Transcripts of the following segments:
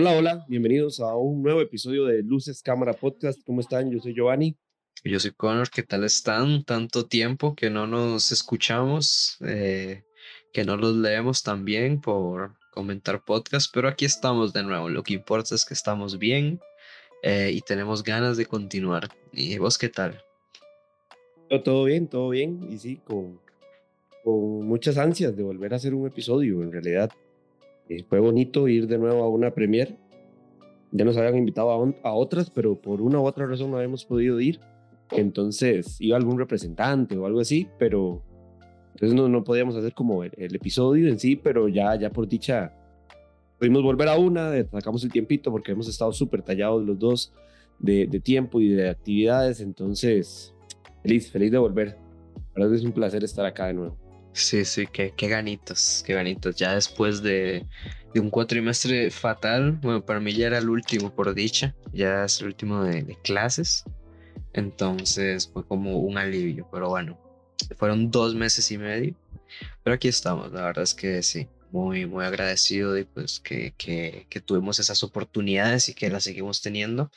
Hola, hola, bienvenidos a un nuevo episodio de Luces Cámara Podcast. ¿Cómo están? Yo soy Giovanni. Yo soy Connor, ¿qué tal están? Tanto tiempo que no nos escuchamos, eh, que no los leemos también por comentar podcast, pero aquí estamos de nuevo. Lo que importa es que estamos bien eh, y tenemos ganas de continuar. ¿Y vos qué tal? Todo bien, todo bien. Y sí, con, con muchas ansias de volver a hacer un episodio. En realidad, eh, fue bonito ir de nuevo a una premiere. Ya nos habían invitado a, a otras, pero por una u otra razón no habíamos podido ir. Entonces iba algún representante o algo así, pero entonces no, no podíamos hacer como el, episodio en sí, pero ya, ya por dicha pudimos volver a una, sacamos el tiempito porque hemos estado súper tallados los dos de, de, tiempo y de actividades, entonces feliz, feliz de volver. La es un placer estar acá de nuevo. Sí, sí, qué, qué ganitos, qué ganitos. Ya después de, de, un cuatrimestre fatal, bueno, para mí ya era el último, por dicha, ya es el último de clases. Entonces fue como un alivio, pero bueno, fueron dos meses y medio. Pero aquí estamos, la verdad es que sí, muy, muy agradecido de pues que, que, que, tuvimos esas oportunidades y que las seguimos teniendo,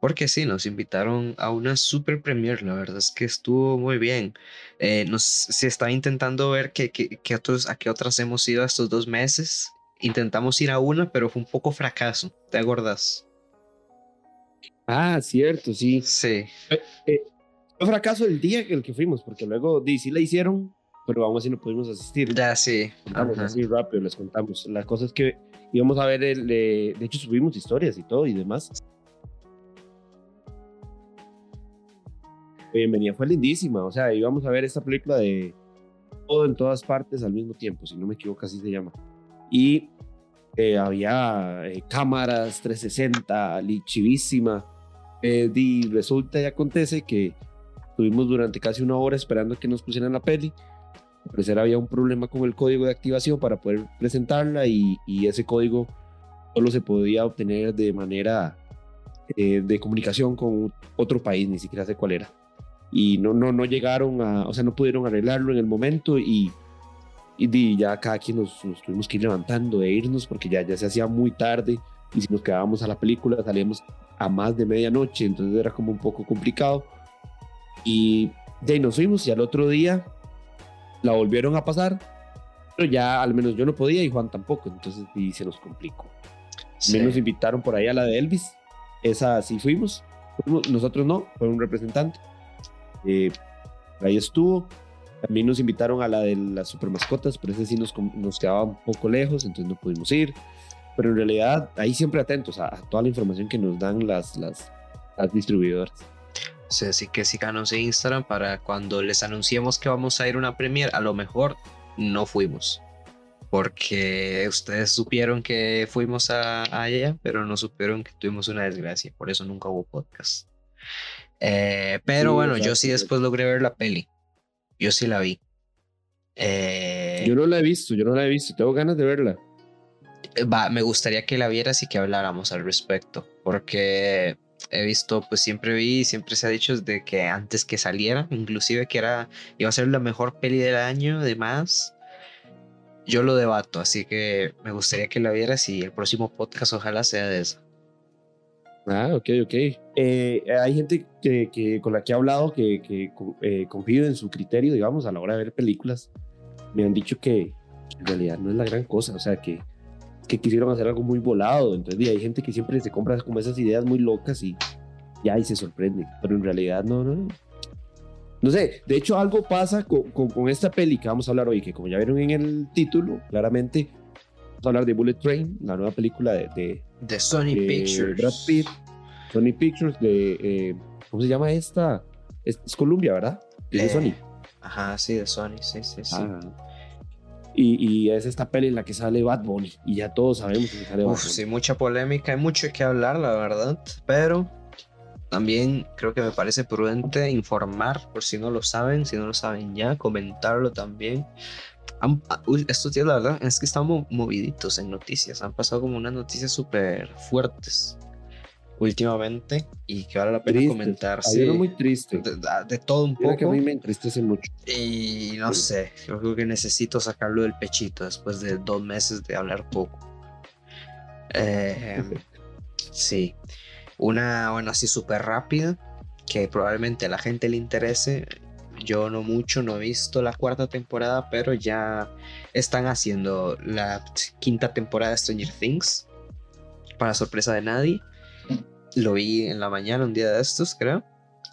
porque sí, nos invitaron a una super premier, la verdad es que estuvo muy bien. Eh, nos, se estaba intentando ver que, que, otros, a qué otras hemos ido estos dos meses. Intentamos ir a una, pero fue un poco fracaso, ¿te acuerdas? Ah, cierto, sí. Sí. Eh, eh, fue fracaso el día en el que fuimos, porque luego sí la hicieron, pero aún así no pudimos asistir. Ya, sí. Vamos así rápido, les contamos. La cosa es que íbamos a ver, el, de hecho subimos historias y todo y demás. Bienvenida fue lindísima, o sea, íbamos a ver esta película de todo en todas partes al mismo tiempo, si no me equivoco, así se llama. Y eh, había eh, cámaras 360, chivísima eh, y resulta y acontece que estuvimos durante casi una hora esperando que nos pusieran la peli. Parecer había un problema con el código de activación para poder presentarla y, ese código solo se podía obtener de manera eh, de comunicación con otro país, ni siquiera sé cuál era. Y no, no, no llegaron a, o sea, no pudieron arreglarlo en el momento y, y ya cada quien nos, tuvimos que ir levantando e irnos porque ya, ya se hacía muy tarde y si nos quedábamos a la película salíamos a más de medianoche, entonces era como un poco complicado. Y de ahí nos fuimos y al otro día la volvieron a pasar, pero ya al menos yo no podía y Juan tampoco, entonces y se nos complicó. Sí. Nos invitaron por ahí a la de Elvis, esa sí fuimos, nosotros no, fue un representante. Eh, ahí estuvo. También nos invitaron a la de las super mascotas, pero ese sí nos, nos quedaba un poco lejos, entonces no pudimos ir pero en realidad ahí siempre atentos a, toda la información que nos dan las, las, las distribuidoras. Sí, así que síganos en Instagram para cuando les anunciemos que vamos a ir a una premier, a lo mejor no fuimos. Porque ustedes supieron que fuimos a, allá, pero no supieron que tuvimos una desgracia. Por eso nunca hubo podcast. Eh, pero Sí, bueno, yo sí después logré ver la peli. Yo sí la vi. Eh, Yo no la he visto, yo no la he visto, tengo ganas de verla. va, me gustaría que la vieras y que habláramos al respecto, porque he visto, pues siempre vi, siempre se ha dicho de que antes que saliera, inclusive que era, iba a ser la mejor peli del año, además, yo lo debato, así que me gustaría que la vieras y el próximo podcast ojalá sea de eso. Ah, ok, ok. Eh, hay gente que, con la que he hablado que, que eh, confío en su criterio, digamos, a la hora de ver películas. Me han dicho que en realidad no es la gran cosa, o sea, que, que quisieron hacer algo muy volado. Entonces, hay gente que siempre se compra como esas ideas muy locas y ya y se sorprende, pero en realidad no, no. No sé, de hecho algo pasa con, con, con esta peli que vamos a hablar hoy, que como ya vieron en el título, claramente vamos a hablar de Bullet Train, la nueva película de, de, De Sony de Pictures. Brad Pitt, Sony Pictures, de, eh, ¿cómo se llama esta? Es, es Columbia, ¿verdad? Es de Eh, Sony. Ajá, sí, de Sony, sí, sí, sí. Ah. Y, y es esta peli en la que sale Bad Bunny, y ya todos sabemos que sale Bad Uf, Bunny. sí, mucha polémica, hay mucho que hablar, la verdad, pero también creo que me parece prudente informar, por si no lo saben, si no lo saben ya, comentarlo también. Han- ah, estos días, la verdad, es que estamos moviditos en noticias, han pasado como unas noticias súper fuertes últimamente y que vale la pena Tristes. comentar. Hay sí, uno muy triste. de, de- de todo un Mira que a poco. mí me entristece mucho. Y no Sí. sé, yo creo que necesito sacarlo del pechito después de dos meses de hablar poco. Eh, sí. Una, bueno, así súper rápida, que probablemente a la gente le interese. Yo no mucho, no he visto la cuarta temporada, pero ya están haciendo la quinta temporada de Stranger Things. Para sorpresa de nadie. Lo vi en la mañana, un día de estos, creo.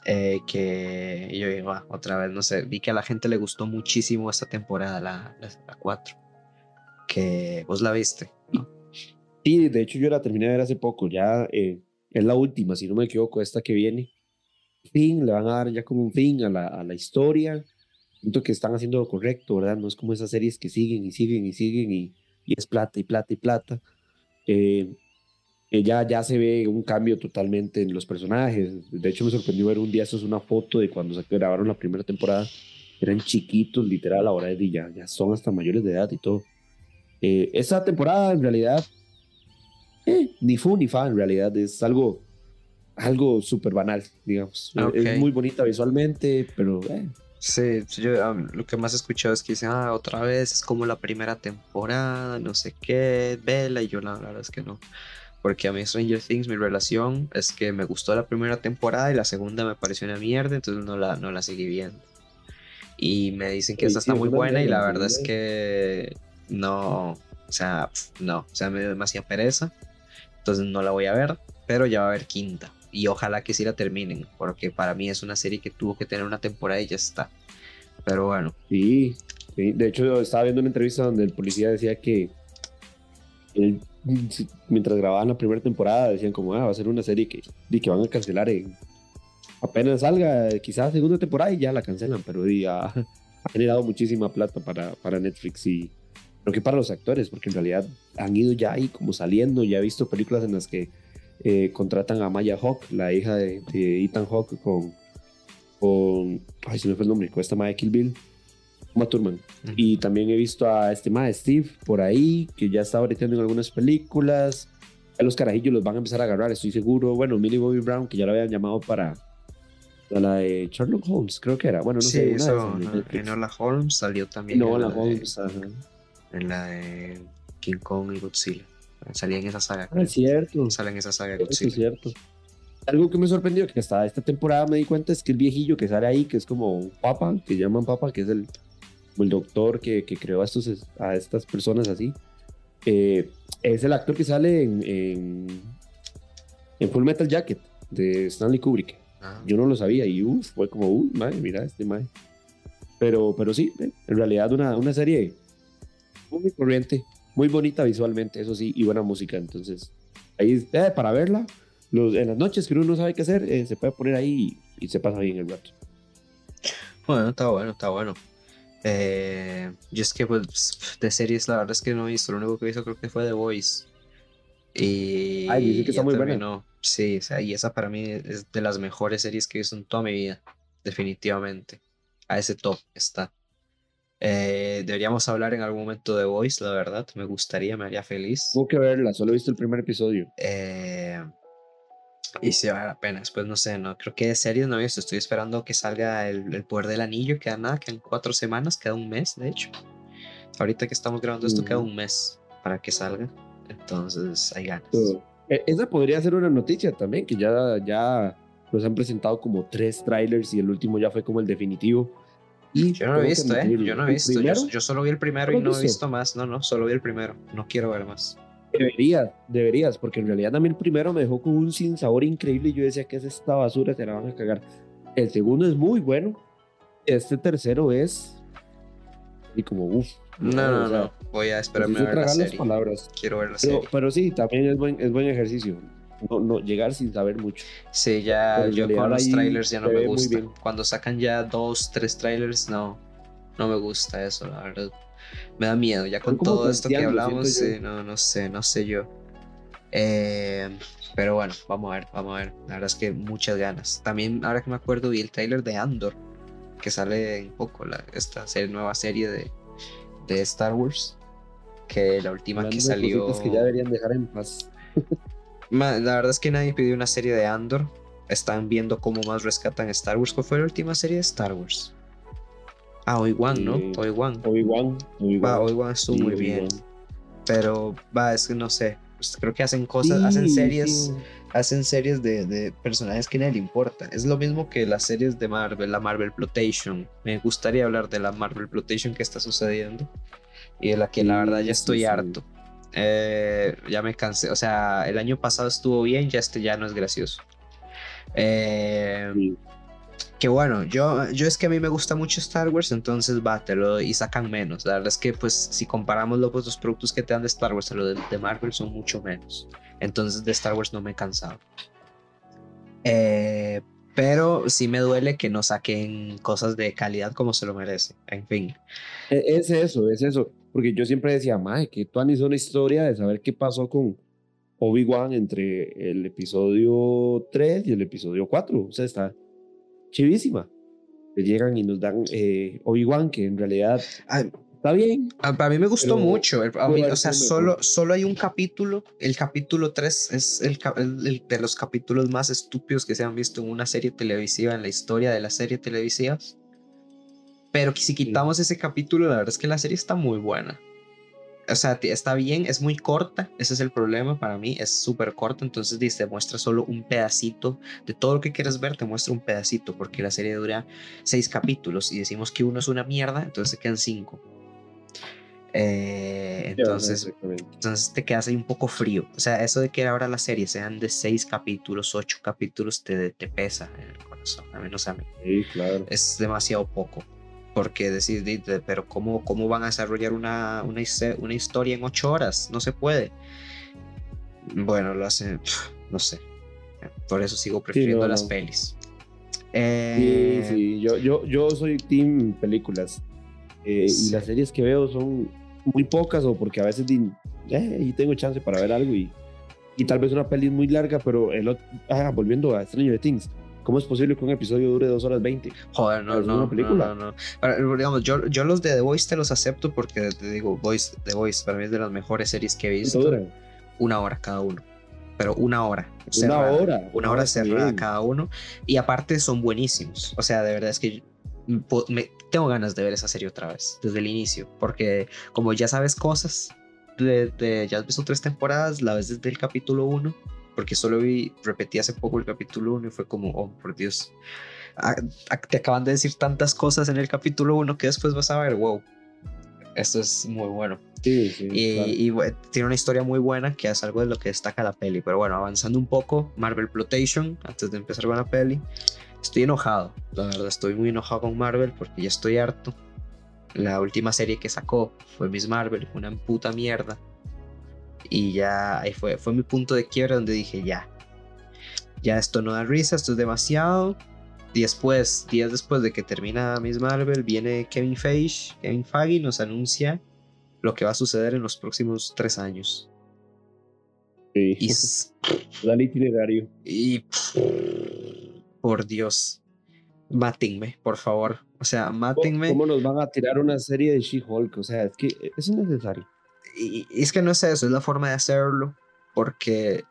Eh, que yo digo, ah, otra vez, no sé, vi que a la gente le gustó muchísimo esta temporada, la, la, 4. Que vos la viste, ¿no? Sí, de hecho yo la terminé de ver hace poco, ya eh, es la última, si no me equivoco, esta que viene. Fin, le van a dar ya como un fin a la, a la historia. Siento que están haciendo lo correcto, ¿verdad? No es como esas series que siguen y siguen y siguen y, y es plata y plata y plata. Eh, ya, ya se ve un cambio totalmente en los personajes. De hecho, me sorprendió ver un día, eso es una foto de cuando se grabaron la primera temporada. Eran chiquitos, literal, ahora de ya, ya son hasta mayores de edad y todo. Eh, esa temporada, en realidad, eh, ni fu ni fa, en realidad, es algo, algo súper banal, digamos. Es muy bonita visualmente, pero... Eh. Sí, yo lo que más he escuchado es que dicen, ah, otra vez es como la primera temporada, no sé qué, vela, y yo la verdad es que no porque a mí Stranger Things, mi relación es que me gustó la primera temporada y la segunda me pareció una mierda, entonces no la, no la seguí viendo. Y me dicen que esta está muy buena y la verdad es que no, o sea, no, o sea, me dio demasiada pereza, entonces no la voy a ver, pero ya va a haber quinta. Y ojalá que sí la terminen, porque para mí es una serie que tuvo que tener una temporada y ya está. Pero bueno. Sí, sí. de hecho estaba viendo una entrevista donde el policía decía que él mientras grababan la primera temporada decían como, ah, va a ser una serie que, que van a cancelar en, apenas salga, quizás segunda temporada y ya la cancelan, pero ha, ha, generado muchísima plata para, para Netflix y creo que para los actores, porque en realidad han ido ya ahí como saliendo, ya he visto películas en las que eh, contratan a Maya Hawk, la hija de, Ethan Hawk con, con, ay, se me fue el nombre, con esta Maya Kill Bill Uma Y también he visto a este más Steve por ahí, que ya está ahorita en algunas películas. A los carajillos los van a empezar a agarrar, estoy seguro. Bueno, Millie Bobby Brown, que ya lo habían llamado para, la de Sherlock Holmes, creo que era. Bueno, no sé. Eso, en Holmes salió también. No, en la Holmes, En la de King Kong y Godzilla. Salía en esa saga. Ah, es cierto. Sale en esa saga de Godzilla. Es cierto. Algo que me sorprendió, que hasta esta temporada me di cuenta, es que el viejillo que sale ahí, que es como Papa, que llaman Papa, que es el el doctor que, que creó a, estos, a estas personas así, eh, es el actor que sale en, en, Full Metal Jacket de Stanley Kubrick. Ah. Yo no lo sabía y uf, fue como, uy, madre, mira este madre. Pero, pero sí, eh, en realidad una, una serie muy corriente, muy bonita visualmente, eso sí, y buena música. Entonces, ahí eh, para verla, los, en las noches que uno no sabe qué hacer, se puede poner ahí y, y, se pasa bien el rato. Bueno, está bueno, está bueno. Eh, yo es que pues, de series la verdad es que no he visto, lo único que he visto creo que fue The Voice. Y, Ay, dice que está muy buena. Sí, o sea, y esa para mí es de las mejores series que he visto en toda mi vida, definitivamente. A ese top está. Eh, deberíamos hablar en algún momento de Voice, la verdad, me gustaría, me haría feliz. Tengo que verla, solo he visto el primer episodio. Eh, y si vale la pena. Después no sé, no creo que de series no he visto. Estoy esperando que salga el, poder del anillo. Queda nada, quedan cuatro semanas, queda un mes, de hecho. Ahorita que estamos grabando esto, queda un mes para que salga. Entonces hay ganas. E, esa podría ser una noticia también, que ya, ya nos han presentado como tres trailers y el último ya fue como el definitivo. Y yo no he visto, ¿eh? Yo no he visto. Yo, solo vi el primero y no he visto más. No, no, solo vi el primero. No quiero ver más. Deberías, deberías, porque en realidad también el primero me dejó con un sin sabor increíble y yo decía que es esta basura, te la van a cagar. El segundo es muy bueno, este tercero es y como uff. No, no, no, voy a esperarme a ver la serie. palabras. Quiero ver la pero, serie. Pero sí, también es buen, es buen ejercicio. No, no, llegar sin saber mucho. Sí, ya yo con los trailers ya no me gusta. Cuando sacan ya dos, tres trailers, no, no me gusta eso, la verdad me da miedo. Ya con todo esto que hablamos, no, no sé, no sé yo. Eh, pero bueno, vamos a ver, vamos a ver. La verdad es que muchas ganas. También, ahora que me acuerdo, vi el trailer de Andor, que sale en poco, la, esta nueva serie de, de Star Wars. Que la última que salió. que ya deberían dejar en paz. la verdad es que nadie pidió una serie de Andor. Están viendo cómo más rescatan Star Wars. ¿Cuál fue la última serie de Star Wars? Ah, Obi-Wan, ¿no? Obi-Wan. Obi-Wan. Va, Obi-Wan estuvo muy bien. Pero, va, es que no sé. Pues creo que hacen cosas, hacen series, hacen series de, de, personajes que nadie le importa. Es lo mismo que las series de Marvel, la Marvel Plotation. Me gustaría hablar de la Marvel Plotation que está sucediendo y de la que la verdad ya estoy harto. Eh, ya me cansé. O sea, el año pasado estuvo bien, ya este ya no es gracioso. Eh, que bueno, yo, yo es que a mí me gusta mucho Star Wars, entonces va, te lo y sacan menos. La verdad es que, pues, si comparamos los, los productos que te dan de Star Wars a los de, Marvel, son mucho menos. Entonces, de Star Wars no me he cansado. Eh, pero sí me duele que no saquen cosas de calidad como se lo merece. En fin. E, es eso, es eso. Porque yo siempre decía, Mae, que tú hizo una historia de saber qué pasó con Obi-Wan entre el episodio 3 y el episodio 4. O sea, está chivísima. Que llegan y nos dan eh, Obi-Wan, que en realidad ah, está bien. A, mí me gustó mucho. o sea, solo, solo hay un capítulo. El capítulo 3 es el, de los capítulos más estúpidos que se han visto en una serie televisiva, en la historia de las series televisivas. Pero si quitamos ese capítulo, la verdad es que la serie está muy buena o sea, está bien, es muy corta, ese es el problema para mí, es súper corta, entonces te muestra solo un pedacito de todo lo que quieres ver, te muestra un pedacito, porque la serie dura seis capítulos y decimos que uno es una mierda, entonces se quedan cinco. Eh, entonces, entonces te quedas ahí un poco frío. O sea, eso de que ahora la serie sean de seis capítulos, ocho capítulos, te, te pesa en el corazón, a menos a mí. Sí, claro. Es demasiado poco. Porque decir, pero ¿cómo, cómo van a desarrollar una, una, una historia en ocho horas? No se puede. Bueno, lo hacen, no sé. Por eso sigo prefiriendo las pelis. Eh, sí, sí, yo, yo, yo soy team películas. Eh, y las series que veo son muy pocas o porque a veces eh, y tengo chance para ver algo y, y tal vez una peli muy larga, pero el ah, volviendo a Stranger Things, ¿Cómo es posible que un episodio dure dos horas 20? Joder, no, no, una película? no, no. digamos, yo, yo los de The Voice te los acepto porque te digo, Voice, The Voice para mí es de las mejores series que he visto. Una hora cada uno. Pero una hora. una hora. Una hora cerrada cada uno. Y aparte son buenísimos. O sea, de verdad es que me, tengo ganas de ver esa serie otra vez, desde el inicio. Porque como ya sabes cosas, de, ya has visto tres temporadas, la ves desde el capítulo uno porque solo vi, repetí hace poco el capítulo 1 y fue como, oh, por Dios, ah, ah, te acaban de decir tantas cosas en el capítulo 1 que después vas a ver, wow, esto es muy bueno. Sí, sí, y, tiene una historia muy buena que es algo de lo que destaca la peli. Pero bueno, avanzando un poco, Marvel Plotation, antes de empezar con la peli, estoy enojado. La verdad, estoy muy enojado con Marvel porque ya estoy harto. La última serie que sacó fue Miss Marvel, una puta mierda. Y ya ahí fue, fue mi punto de quiebra donde dije, ya, ya esto no da risa, esto es demasiado. Después, días después de que termina Miss Marvel, viene Kevin Feige, Kevin Feige nos anuncia lo que va a suceder en los próximos tres años. Sí. Y, Dale itinerario. Y por Dios, mátenme, por favor. O sea, mátenme. ¿Cómo nos van a tirar una serie de She-Hulk? O sea, es que es innecesario y, es que no es eso, es la forma de hacerlo, porque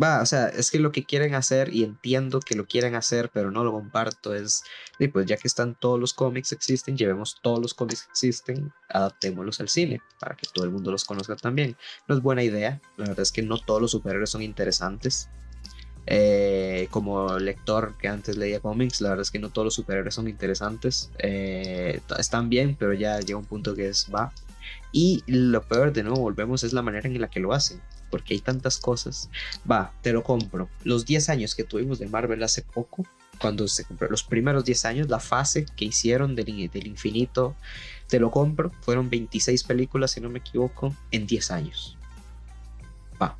va, o sea, es que lo que quieren hacer, y entiendo que lo quieren hacer, pero no lo comparto, es, y pues ya que están todos los cómics existen, llevemos todos los cómics que existen, adaptémoslos al cine, para que todo el mundo los conozca también. No es buena idea, la verdad es que no todos los superhéroes son interesantes. Eh, como lector que antes leía cómics, la verdad es que no todos los superhéroes son interesantes. Eh, están bien, pero ya llega un punto que es, va, y lo peor, de nuevo, volvemos, es la manera en la que lo hacen. Porque hay tantas cosas. Va, te lo compro. Los 10 años que tuvimos de Marvel hace poco, cuando se compró, los primeros 10 años, la fase que hicieron del, del infinito, te lo compro. Fueron 26 películas, si no me equivoco, en 10 años. Va.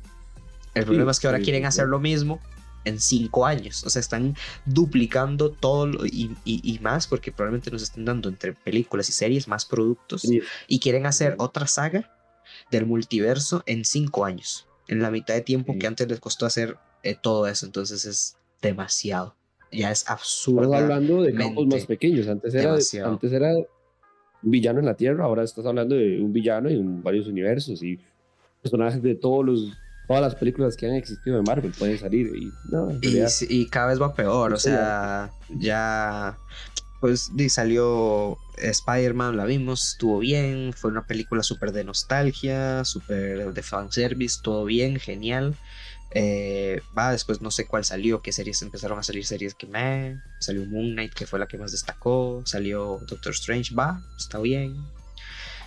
El problema es que ahora quieren hacer lo mismo en cinco años. O sea, están duplicando todo y, más porque probablemente nos estén dando entre películas y series más productos y quieren hacer otra saga del multiverso en cinco años, en la mitad de tiempo que antes les costó hacer eh, todo eso. Entonces es demasiado. Ya es absurdo. Hablando de campos más pequeños. Antes era, antes era un villano en la Tierra, ahora estás hablando de un villano en varios universos y personajes de todos los todas las películas que han existido de Marvel pueden salir y no, y, cada vez va peor, o sea, ya pues salió Spider-Man, la vimos, estuvo bien, fue una película súper de nostalgia, súper de fanservice, todo bien, genial. Eh, va, después no sé cuál salió, qué series empezaron a salir series que me. Salió Moon Knight, que fue la que más destacó. Salió Doctor Strange, va, está bien.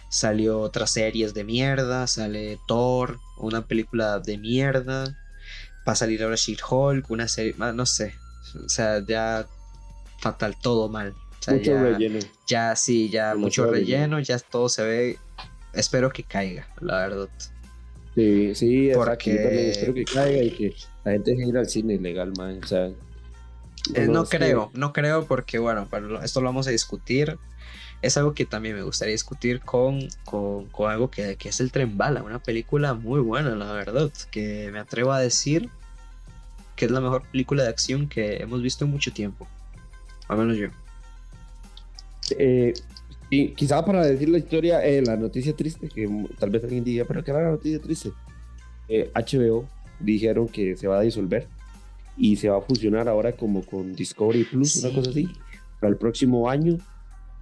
Salió otras series de mierda. Sale Thor, una película de mierda. Va a salir ahora She-Hulk, una serie, no sé. O sea, ya fatal, todo mal mucho ya, relleno. Ya sí, ya mucho, relleno, ya todo se ve. Espero que caiga, la verdad. Sí, sí, porque espero que caiga y que la gente deje ir al cine ilegal, man. O sea, eh, no, creo, no creo porque, bueno, esto lo vamos a discutir. Es algo que también me gustaría discutir con, con, con algo que, que, es el Tren Bala, una película muy buena, la verdad, que me atrevo a decir que es la mejor película de acción que hemos visto en mucho tiempo. Al menos yo. Eh, y quizá para decir la historia, eh, la noticia triste, que tal vez alguien diga, pero ¿qué era la noticia triste? HBO eh, dijeron que se va a disolver y se va a fusionar ahora como con Discovery Plus, una cosa así, para el próximo año.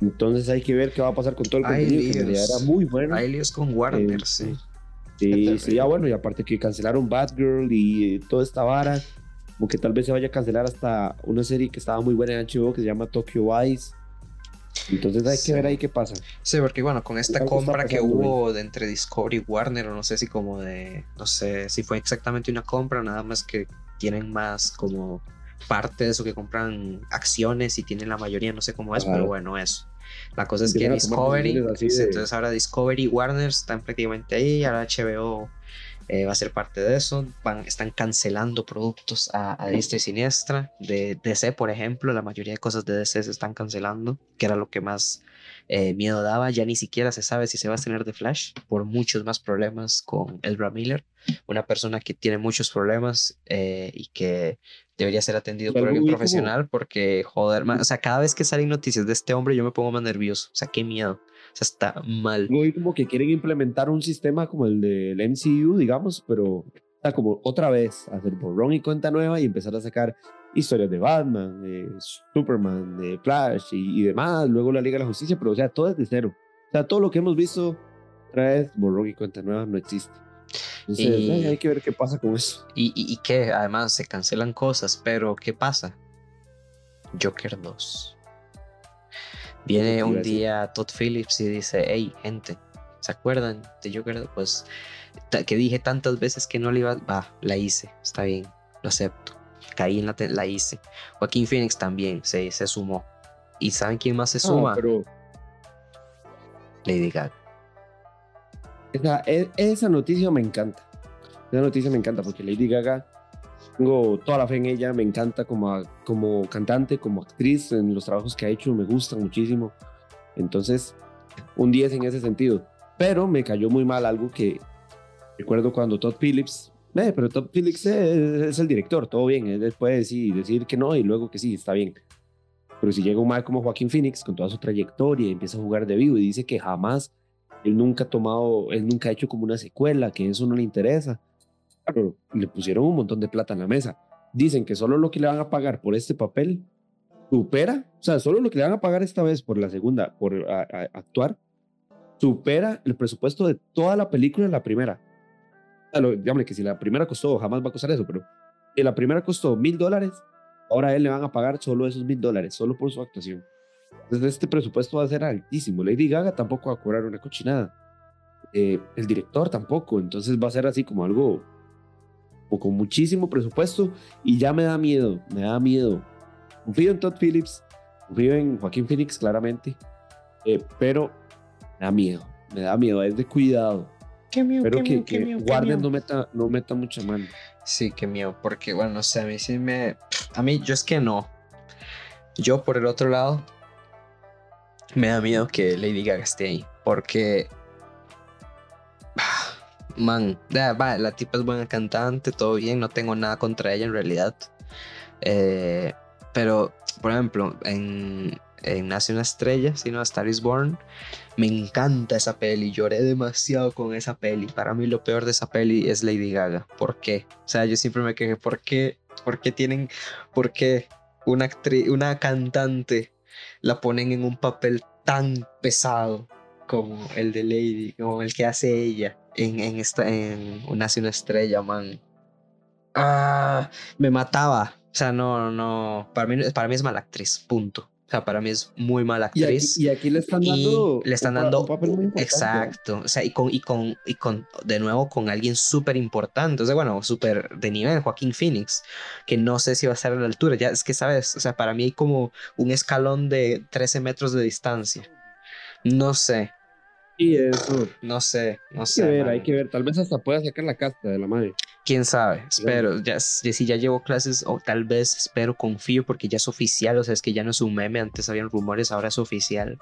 Entonces hay que ver qué va a pasar con todo el contenido, que era muy bueno. Hay con Warner, sí. Sí, sí, ya bueno, y aparte que cancelaron Batgirl y toda esta vara, como que tal vez se vaya a cancelar hasta una serie que estaba muy buena en HBO que se llama Tokyo Vice entonces hay que ver ahí qué pasa. Sí, porque bueno, con esta compra que hubo de entre Discovery y Warner, o no sé si como de, no sé si fue exactamente una compra, nada más que tienen más como parte de eso que compran acciones y tienen la mayoría, no sé cómo es, pero bueno, eso. La cosa es que Discovery, entonces ahora Discovery y Warner están prácticamente ahí, ahora HBO eh, va a ser parte de eso. Van, están cancelando productos a, a diestra y siniestra. De DC, por ejemplo, la mayoría de cosas de DC se están cancelando, que era lo que más eh, miedo daba. Ya ni siquiera se sabe si se va a tener de Flash por muchos más problemas con Ezra Miller, una persona que tiene muchos problemas eh, y que debería ser atendido por alguien profesional porque, joder, o sea, cada vez que salen noticias de este hombre yo me pongo más nervioso. O sea, qué miedo. O sea, está mal. Muy como que quieren implementar un sistema como el del MCU, digamos, pero está como otra vez hacer borrón y cuenta nueva y empezar a sacar historias de Batman, de Superman, de Flash y, demás, luego la Liga de la Justicia, pero o sea, todo es de cero. O sea, todo lo que hemos visto otra vez, borrón y cuenta nueva, no existe. Entonces, hay que ver qué pasa con eso. Y, y, y que además se cancelan cosas, pero ¿qué pasa? Joker 2. Viene un día Todd Phillips y dice, hey, gente, ¿se acuerdan de Joker? Pues que dije tantas veces que no le iba, va, la hice, está bien, lo acepto. Caí en la, la hice. Joaquín Phoenix también se, se sumó. ¿Y saben quién más se suma? pero... Lady Gaga. Esa, e, esa noticia me encanta. Esa noticia me encanta porque Lady Gaga tengo toda la fe en ella, me encanta como, como cantante, como actriz, en los trabajos que ha hecho, me gustan muchísimo. Entonces, un 10 en ese sentido. Pero me cayó muy mal algo que recuerdo cuando Todd Phillips, eh, pero Todd Phillips es, el director, todo bien, él puede decir, decir que no y luego que sí, está bien. Pero si llega un mal como Joaquín Phoenix con toda su trayectoria y empieza a jugar de vivo y dice que jamás, él nunca ha tomado, él nunca ha hecho como una secuela, que eso no le interesa le pusieron un montón de plata en la mesa. Dicen que solo lo que le van a pagar por este papel supera, o sea, solo lo que le van a pagar esta vez por la segunda, por actuar, supera el presupuesto de toda la película en la primera. O que si la primera costó, jamás va a costar eso, pero si la primera costó mil dólares, ahora a él le van a pagar solo esos mil dólares, solo por su actuación. Entonces este presupuesto va a ser altísimo. Lady Gaga tampoco va a cobrar una cochinada. Eh, el director tampoco, entonces va a ser así como algo con muchísimo presupuesto y ya me da miedo, me da miedo. Confío en Todd Phillips, confío en Joaquín Phoenix claramente, eh, pero me da miedo, me da miedo, es de cuidado. Qué miedo, Espero que, que Guardian no meta, no meta mucha mano. Sí, qué miedo, porque bueno, no sé, a mí sí me... A mí, yo es que no. Yo por el otro lado, me da miedo que Lady Gaga esté ahí, porque man, la tipa es buena cantante, todo bien, no tengo nada contra ella en realidad. Eh, pero, por ejemplo, en, Nace una estrella, sino Star is Born, me encanta esa peli, lloré demasiado con esa peli. Para mí lo peor de esa peli es Lady Gaga. ¿Por qué? O sea, yo siempre me quejé, ¿por qué? ¿Por qué tienen, por qué una actriz, una cantante la ponen en un papel tan pesado como el de Lady, como el que hace ella en, en esta, en Nace una estrella, man. Ah, me mataba. O sea, no, no, para mí, para mí es mala actriz, punto. O sea, para mí es muy mala actriz. Y aquí, le están dando, le están dando un papel muy importante. Exacto. O sea, y con, y con, y con de nuevo, con alguien súper importante. O sea, bueno, súper de nivel, Joaquín Phoenix, que no sé si va a estar a la altura. Ya es que, ¿sabes? O sea, para mí hay como un escalón de 13 metros de distancia. No sé. Y eso. No sé, no sé. Hay que ver, hay que ver. Tal vez hasta pueda sacar la casta de la madre. Quién sabe, espero. Ya, si ya llevo clases, o tal vez espero, confío, porque ya es oficial. O sea, es que ya no es un meme. Antes habían rumores, ahora es oficial.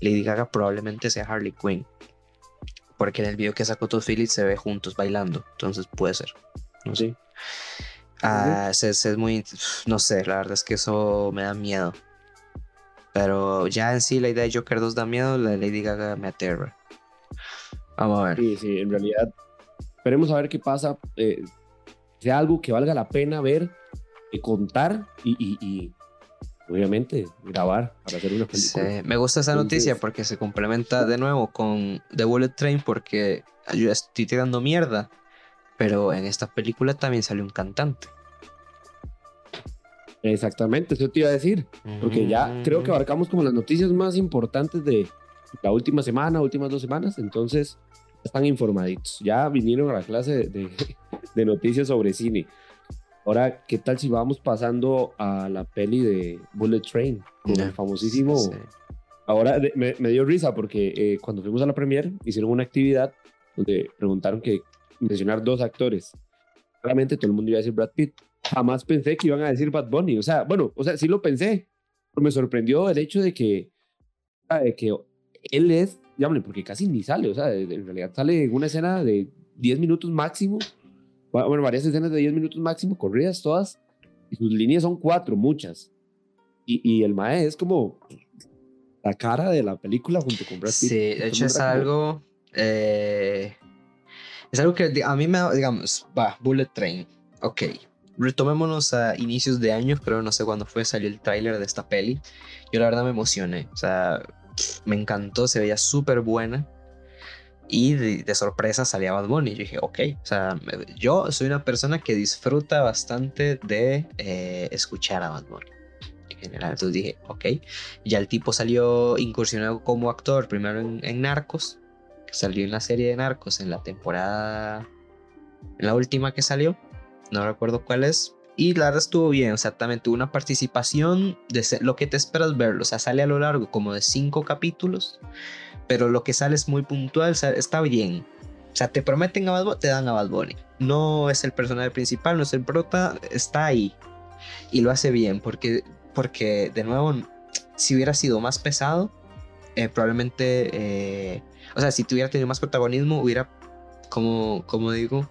Lady Gaga probablemente sea Harley Quinn. Porque en el video que sacó Todd Phillips se ve juntos bailando. Entonces puede ser. No sé. Ah, es, es muy. No sé, la verdad es que eso me da miedo. Pero ya en sí la idea de Joker 2 da miedo, la de Lady Gaga me aterra. Vamos a ver. Sí, sí, en realidad. Esperemos a ver qué pasa. Eh, sea algo que valga la pena ver, y contar y, obviamente grabar para hacer una película. Sí, me gusta esa noticia porque se complementa de nuevo con The Bullet Train porque yo estoy tirando mierda, pero en esta película también sale un cantante. Exactamente, eso te iba a decir, porque ya creo que abarcamos como las noticias más importantes de la última semana, últimas dos semanas, entonces están informaditos, ya vinieron a la clase de, de noticias sobre cine. Ahora, ¿qué tal si vamos pasando a la peli de Bullet Train, con el famosísimo... Ahora me, dio risa porque eh, cuando fuimos a la premiere hicieron una actividad donde preguntaron que mencionar dos actores. Realmente todo el mundo iba a decir Brad Pitt, jamás pensé que iban a decir Bad Bunny. O sea, bueno, o sea, sí lo pensé, pero me sorprendió el hecho de que, de que él es, llámale, porque casi ni sale, o sea, en realidad sale en una escena de 10 minutos máximo, bueno, varias escenas de 10 minutos máximo, corridas todas, y sus líneas son cuatro, muchas. Y, y el Mae es como la cara de la película junto con Brad Pitt. Sí, de hecho es algo, eh, es algo que a mí me, digamos, va, Bullet Train, ok, retomémonos a inicios de año, pero no sé cuándo fue, salió el tráiler de esta peli. Yo la verdad me emocioné, o sea, me encantó, se veía súper buena. Y de, sorpresa salía Bad Bunny. Yo dije, ok, o sea, yo soy una persona que disfruta bastante de eh, escuchar a Bad Bunny. En general, entonces dije, ok. Ya el tipo salió incursionado como actor, primero en, en Narcos. Salió en la serie de Narcos en la temporada. En la última que salió no recuerdo cuál es. Y la verdad estuvo bien, o sea, también tuvo una participación de lo que te esperas verlo, o sea, sale a lo largo como de cinco capítulos, pero lo que sale es muy puntual, está bien. O sea, te prometen a Bad Bunny, te dan a Bad Bunny. No es el personaje principal, no es el prota, está ahí. Y lo hace bien, porque, porque de nuevo, si hubiera sido más pesado, eh, probablemente, eh, o sea, si tuviera tenido más protagonismo, hubiera, como, como digo,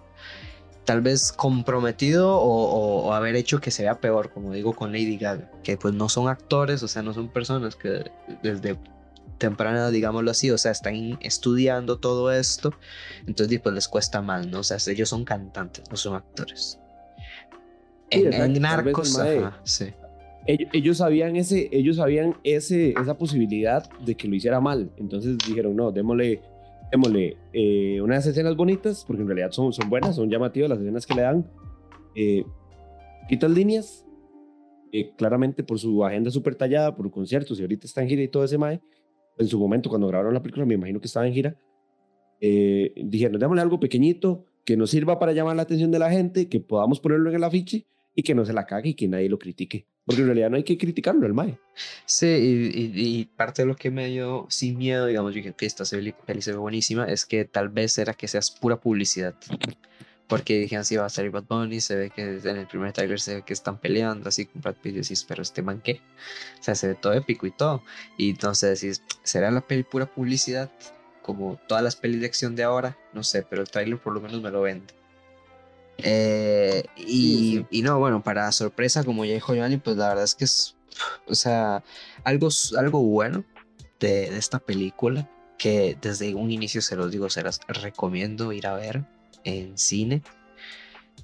tal vez comprometido o, haber hecho que se vea peor, como digo con Lady Gaga, que pues no son actores, o sea, no son personas que desde temprana, digámoslo así, o sea, están estudiando todo esto, entonces pues les cuesta más, ¿no? O sea, ellos son cantantes, no son actores. en, Narcos, sí. Ellos, sabían ese, ellos sabían ese, esa posibilidad de que lo hiciera mal, entonces dijeron, no, démosle démosle eh, unas escenas bonitas, porque en realidad son, son buenas, son llamativas las escenas que le dan. Eh, quitas líneas, eh, claramente por su agenda súper tallada, por conciertos, y ahorita está en gira y todo ese mae. En su momento, cuando grabaron la película, me imagino que estaba en gira. Eh, dijeron, démosle algo pequeñito que nos sirva para llamar la atención de la gente, que podamos ponerlo en el afiche y que no se la cague y que nadie lo critique. Porque en realidad no hay que criticarlo, el Mae. Sí, y, parte de lo que me dio sin miedo, digamos, yo dije que esta peli se ve buenísima, es que tal vez era que seas pura publicidad. Porque dijeron, sí, va a salir Bad Bunny, se ve que en el primer trailer se ve que están peleando así con Brad Pitt y decís, pero este man qué? O sea, se ve todo épico y todo. Y entonces decís, ¿será la peli pura publicidad? Como todas las pelis de acción de ahora, no sé, pero el trailer por lo menos me lo vende. Eh, y, y, no, bueno, para sorpresa, como ya dijo Giovanni, pues la verdad es que es, o sea, algo, algo bueno de, de esta película que desde un inicio se los digo, se las recomiendo ir a ver en cine.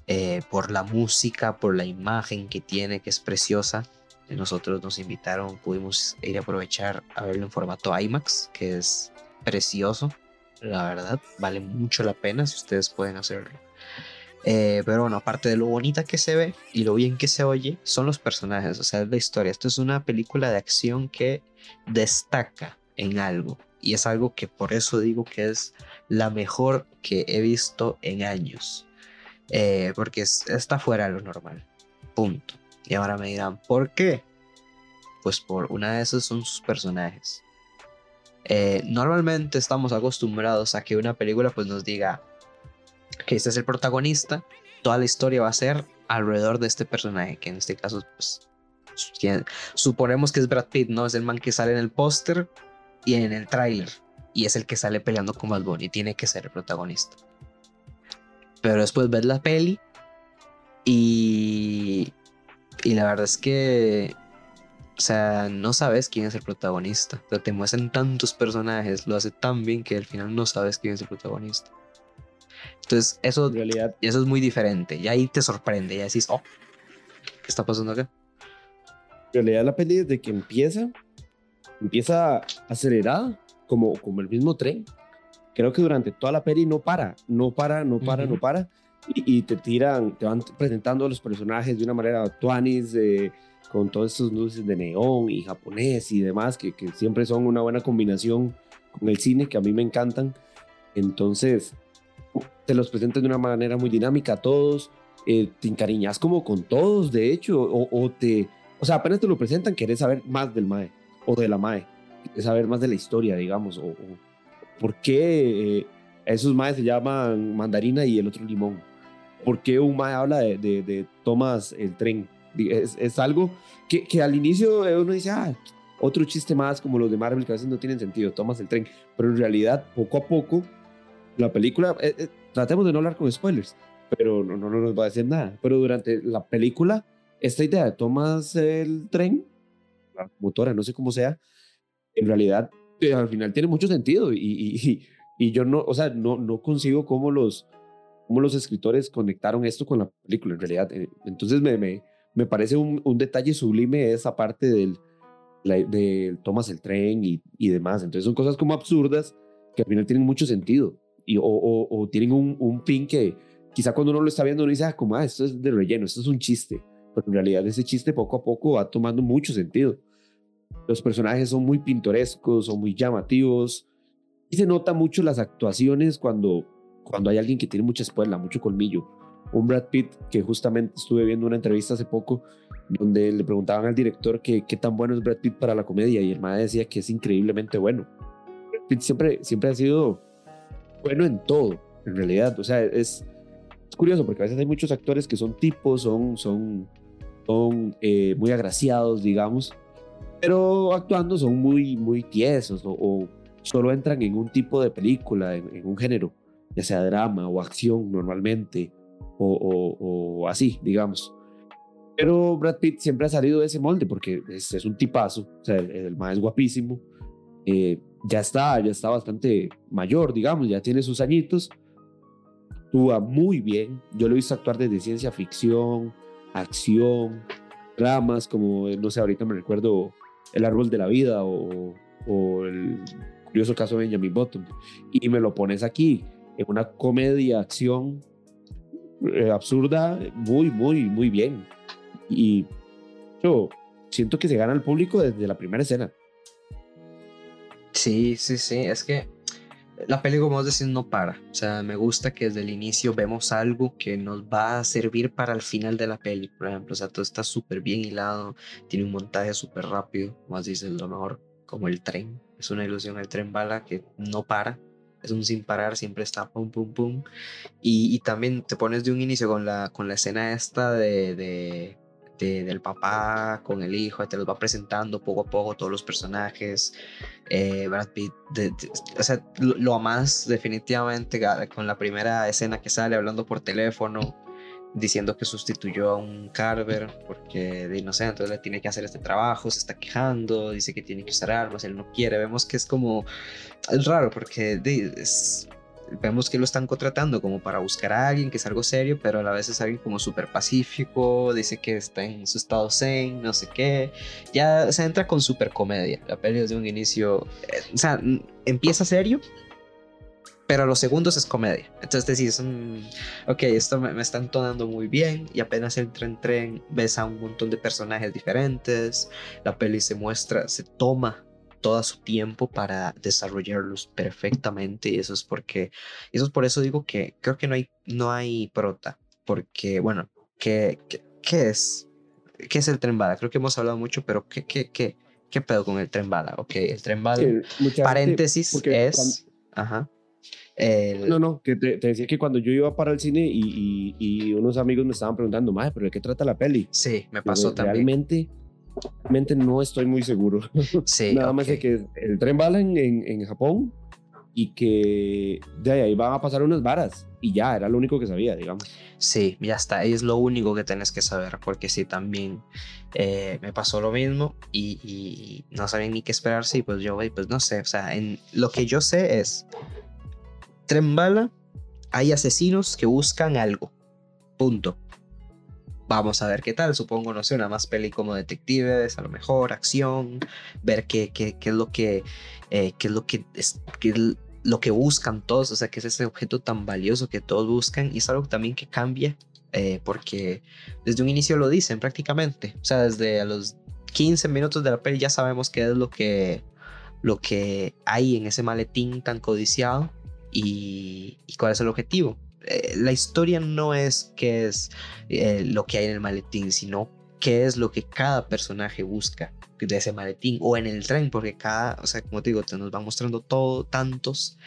Eh, por la música, por la imagen que tiene, que es preciosa. nosotros nos invitaron, pudimos ir a aprovechar a verlo en formato IMAX, que es precioso, la verdad, vale mucho la pena si ustedes pueden hacerlo. Eh, pero bueno, aparte de lo bonita que se ve y lo bien que se oye, son los personajes, o sea, es la historia. Esto es una película de acción que destaca en algo. Y es algo que por eso digo que es la mejor que he visto en años. Eh, porque está fuera de lo normal. Punto. Y ahora me dirán, ¿por qué? Pues por una de esas son sus personajes. Eh, normalmente estamos acostumbrados a que una película pues nos diga que este es el protagonista, toda la historia va a ser alrededor de este personaje, que en este caso pues suponemos que es Brad Pitt, ¿no? Es el man que sale en el póster y en el tráiler y es el que sale peleando con Bad Bunny, tiene que ser el protagonista. Pero después ves la peli y y la verdad es que o sea, no sabes quién es el protagonista. O sea, te muestran tantos personajes, lo hace tan bien que al final no sabes quién es el protagonista. Entonces, eso, en realidad, eso es muy diferente. Y ahí te sorprende. Y decís, oh, ¿qué está pasando acá? En realidad, la peli desde que empieza, empieza acelerada, como, como el mismo tren. Creo que durante toda la peli no para, no para, no para, no para. Y, te tiran, te van presentando a los personajes de una manera tuanis, eh, con todas estas luces de neón y japonés y demás, que, que, siempre son una buena combinación con el cine, que a mí me encantan. Entonces, te los presentan de una manera muy dinámica a todos, eh, te encariñas como con todos, de hecho, o, o, te, o sea, apenas te lo presentan, querés saber más del MAE o de la MAE, saber más de la historia, digamos, o, por qué eh, esos MAE se llaman mandarina y el otro limón, por qué un MAE habla de, de, de tomas el tren, es, es algo que, que, al inicio uno dice, ah, otro chiste más como los de Marvel que a veces no tienen sentido, tomas el tren, pero en realidad poco a poco la película, eh, eh, tratemos de no hablar con spoilers, pero no, no, nos va a decir nada. Pero durante la película, esta idea de tomas el tren, la motora, no sé cómo sea, en realidad eh, al final tiene mucho sentido y, y, y, yo no, o sea, no, no consigo cómo los, cómo los escritores conectaron esto con la película en realidad. Entonces me, me, me parece un, un, detalle sublime esa parte del, de tomas el tren y, y demás. Entonces son cosas como absurdas que al final tienen mucho sentido y, o, o, tienen un, un pin que quizá cuando uno lo está viendo uno dice, ah, como, ah, esto es de relleno, esto es un chiste. Pero en realidad ese chiste poco a poco va tomando mucho sentido. Los personajes son muy pintorescos, son muy llamativos. Y se nota mucho las actuaciones cuando, cuando hay alguien que tiene mucha espuela, mucho colmillo. Un Brad Pitt que justamente estuve viendo una entrevista hace poco donde le preguntaban al director que qué tan bueno es Brad Pitt para la comedia y el man decía que es increíblemente bueno. Brad Pitt siempre, siempre ha sido bueno en todo, en realidad. O sea, es, es curioso porque a veces hay muchos actores que son tipos, son, son, son eh, muy agraciados, digamos, pero actuando son muy, muy tiesos o, solo entran en un tipo de película, en, un género, ya sea drama o acción normalmente, o, o, así, digamos. Pero Brad Pitt siempre ha salido de ese molde porque es, es un tipazo, o sea, el, el más es guapísimo. Eh, ya está, ya está bastante mayor, digamos, ya tiene sus añitos. Actúa muy bien. Yo lo he visto actuar desde ciencia ficción, acción, dramas, como, no sé, ahorita me recuerdo El Árbol de la Vida o, o el curioso caso de Benjamin Button. Y me lo pones aquí, en una comedia, acción eh, absurda, muy, muy, muy bien. Y yo siento que se gana al público desde la primera escena. Sí, sí, sí, es que la peli, como vos decís, no para. O sea, me gusta que desde el inicio vemos algo que nos va a servir para el final de la peli, por ejemplo. O sea, todo está súper bien hilado, tiene un montaje súper rápido, como dices, lo mejor, como el tren. Es una ilusión, el tren bala que no para, es un sin parar, siempre está pum, pum, pum. Y, y también te pones de un inicio con la, con la escena esta de, de del papá con el hijo, te los va presentando poco a poco todos los personajes. Eh, Brad Pitt, o sea, lo, amas definitivamente con la primera escena que sale hablando por teléfono, diciendo que sustituyó a un Carver porque, no sé, entonces le tiene que hacer este trabajo, se está quejando, dice que tiene que usar armas, él no quiere. Vemos que es como, es raro porque es, vemos que lo están contratando como para buscar a alguien que es algo serio, pero a la vez es alguien como súper pacífico, dice que está en su estado zen, no sé qué. Ya se entra con súper comedia. La peli desde un inicio, eh, o sea, empieza serio, pero a los segundos es comedia. Entonces decís, mm, ok, esto me, está entonando muy bien y apenas entra en tren ves a un montón de personajes diferentes, la peli se muestra, se toma todo su tiempo para desarrollarlos perfectamente y eso es porque, eso es por eso digo que creo que no hay, no hay prota, porque bueno, ¿qué, qué, es? ¿Qué es el tren bala? Creo que hemos hablado mucho, pero ¿qué, qué, qué, qué pedo con el tren bala? Ok, el tren bala, paréntesis, es... Ajá. No, no, que te, decía que cuando yo iba para el cine y, y, unos amigos me estaban preguntando, madre, ¿pero de qué trata la peli? Sí, me pasó también. Realmente, realmente no estoy muy seguro. Sí. Nada más de que el tren bala en, en, Japón y que de ahí van a pasar unas varas y ya, era lo único que sabía, digamos. Sí, ya está, es lo único que tienes que saber, porque sí, también eh, me pasó lo mismo y, y, no sabía ni qué esperarse y pues yo, pues no sé, o sea, en, lo que yo sé es Tren bala, hay asesinos que buscan algo. Punto. Vamos a ver qué tal. Supongo, no sé, una más peli como detectives, a lo mejor acción, ver qué, qué, qué es lo que, eh, qué es lo que es, lo que buscan todos, o sea, qué es ese objeto tan valioso que todos buscan y es algo también que cambia eh, porque desde un inicio lo dicen prácticamente, o sea, desde a los 15 minutos de la peli ya sabemos qué es lo que lo que hay en ese maletín tan codiciado y, cuál es el objetivo. Eh, la historia no es qué es eh, lo que hay en el maletín, sino qué es lo que cada personaje busca de ese maletín o en el tren, porque cada, o sea, como te digo, te nos va mostrando todo, tantos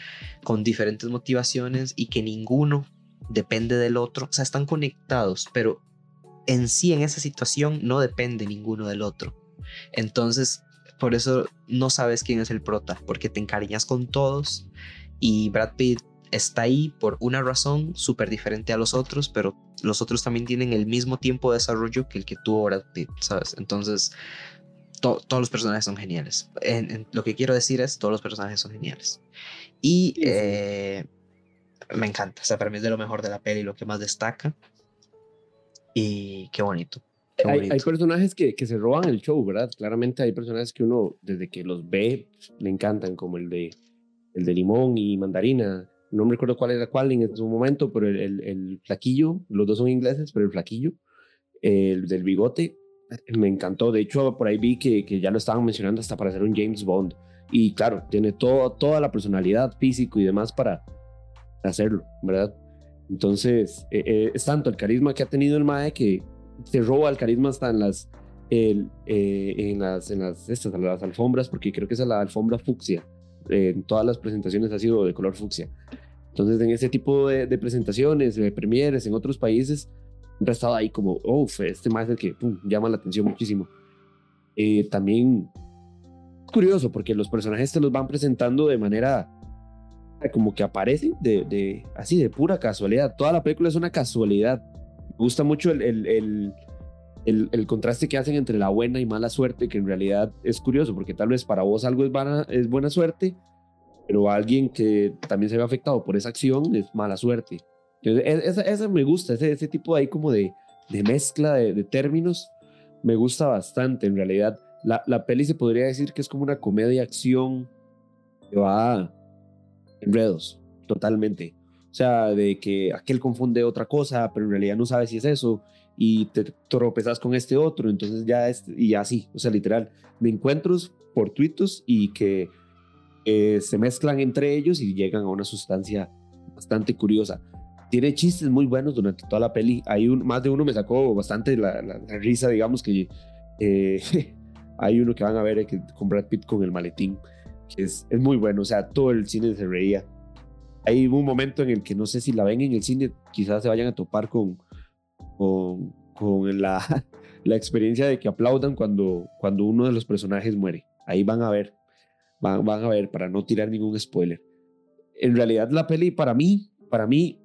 con diferentes motivaciones y que ninguno depende del otro, o sea, están conectados, pero en sí en esa situación no depende ninguno del otro. Entonces, por eso no sabes quién es el prota, porque te encariñas con todos y Brad Pitt está ahí por una razón súper diferente a los otros, pero los otros también tienen el mismo tiempo de desarrollo que el que tuvo Brad Pitt, ¿sabes? Entonces, todos los personajes son geniales. En, lo que quiero decir es, todos los personajes son geniales. Y eh, me encanta, o sea, para mí es de lo mejor de la peli, lo que más destaca. Y qué bonito. Hay, hay, personajes que, que, se roban el show, ¿verdad? Claramente hay personajes que uno, desde que los ve, le encantan, como el de el de limón y mandarina. No me recuerdo cuál era cuál en su momento, pero el, el, flaquillo, los dos son ingleses, pero el flaquillo, el del bigote, me encantó. De hecho, por ahí vi que, que ya lo estaban mencionando hasta para hacer un James Bond. Y claro, tiene todo, toda la personalidad físico y demás para hacerlo, ¿verdad? Entonces, eh, eh, es tanto el carisma que ha tenido el Mae que se roba el carisma hasta en las, el, eh, en las, en las, estas, las alfombras, porque creo que es la alfombra fucsia en todas las presentaciones ha sido de color fucsia. Entonces, en ese tipo de, presentaciones, de premieres en otros países, siempre estado ahí como, oh, este más que llama la atención muchísimo. Eh, también curioso porque los personajes te los van presentando de manera como que aparecen de, de, así de pura casualidad. Toda la película es una casualidad. Me gusta mucho el, el el, contraste que hacen entre la buena y mala suerte, que en realidad es curioso, porque tal vez para vos algo es, es buena suerte, pero alguien que también se ve afectado por esa acción es mala suerte. Entonces, e, esa, me gusta, ese, tipo ahí como de, de mezcla de, términos, me gusta bastante en realidad. La, la peli se podría decir que es como una comedia acción que va enredos, totalmente. O sea, de que aquel confunde otra cosa, pero en realidad no sabe si es eso, y te tropezas con este otro, entonces ya es, y así, o sea, literal, de encuentros fortuitos y que se mezclan entre ellos y llegan a una sustancia bastante curiosa. Tiene chistes muy buenos durante toda la peli. Hay un, más de uno me sacó bastante la, risa, digamos que eh, hay uno que van a ver que, con Brad Pitt con el maletín, que es, es muy bueno, o sea, todo el cine se reía. Hay un momento en el que no sé si la ven en el cine, quizás se vayan a topar con, con, la, experiencia de que aplaudan cuando, cuando uno de los personajes muere. Ahí van a ver, van, van a ver, para no tirar ningún spoiler. En realidad la peli para mí, para mí,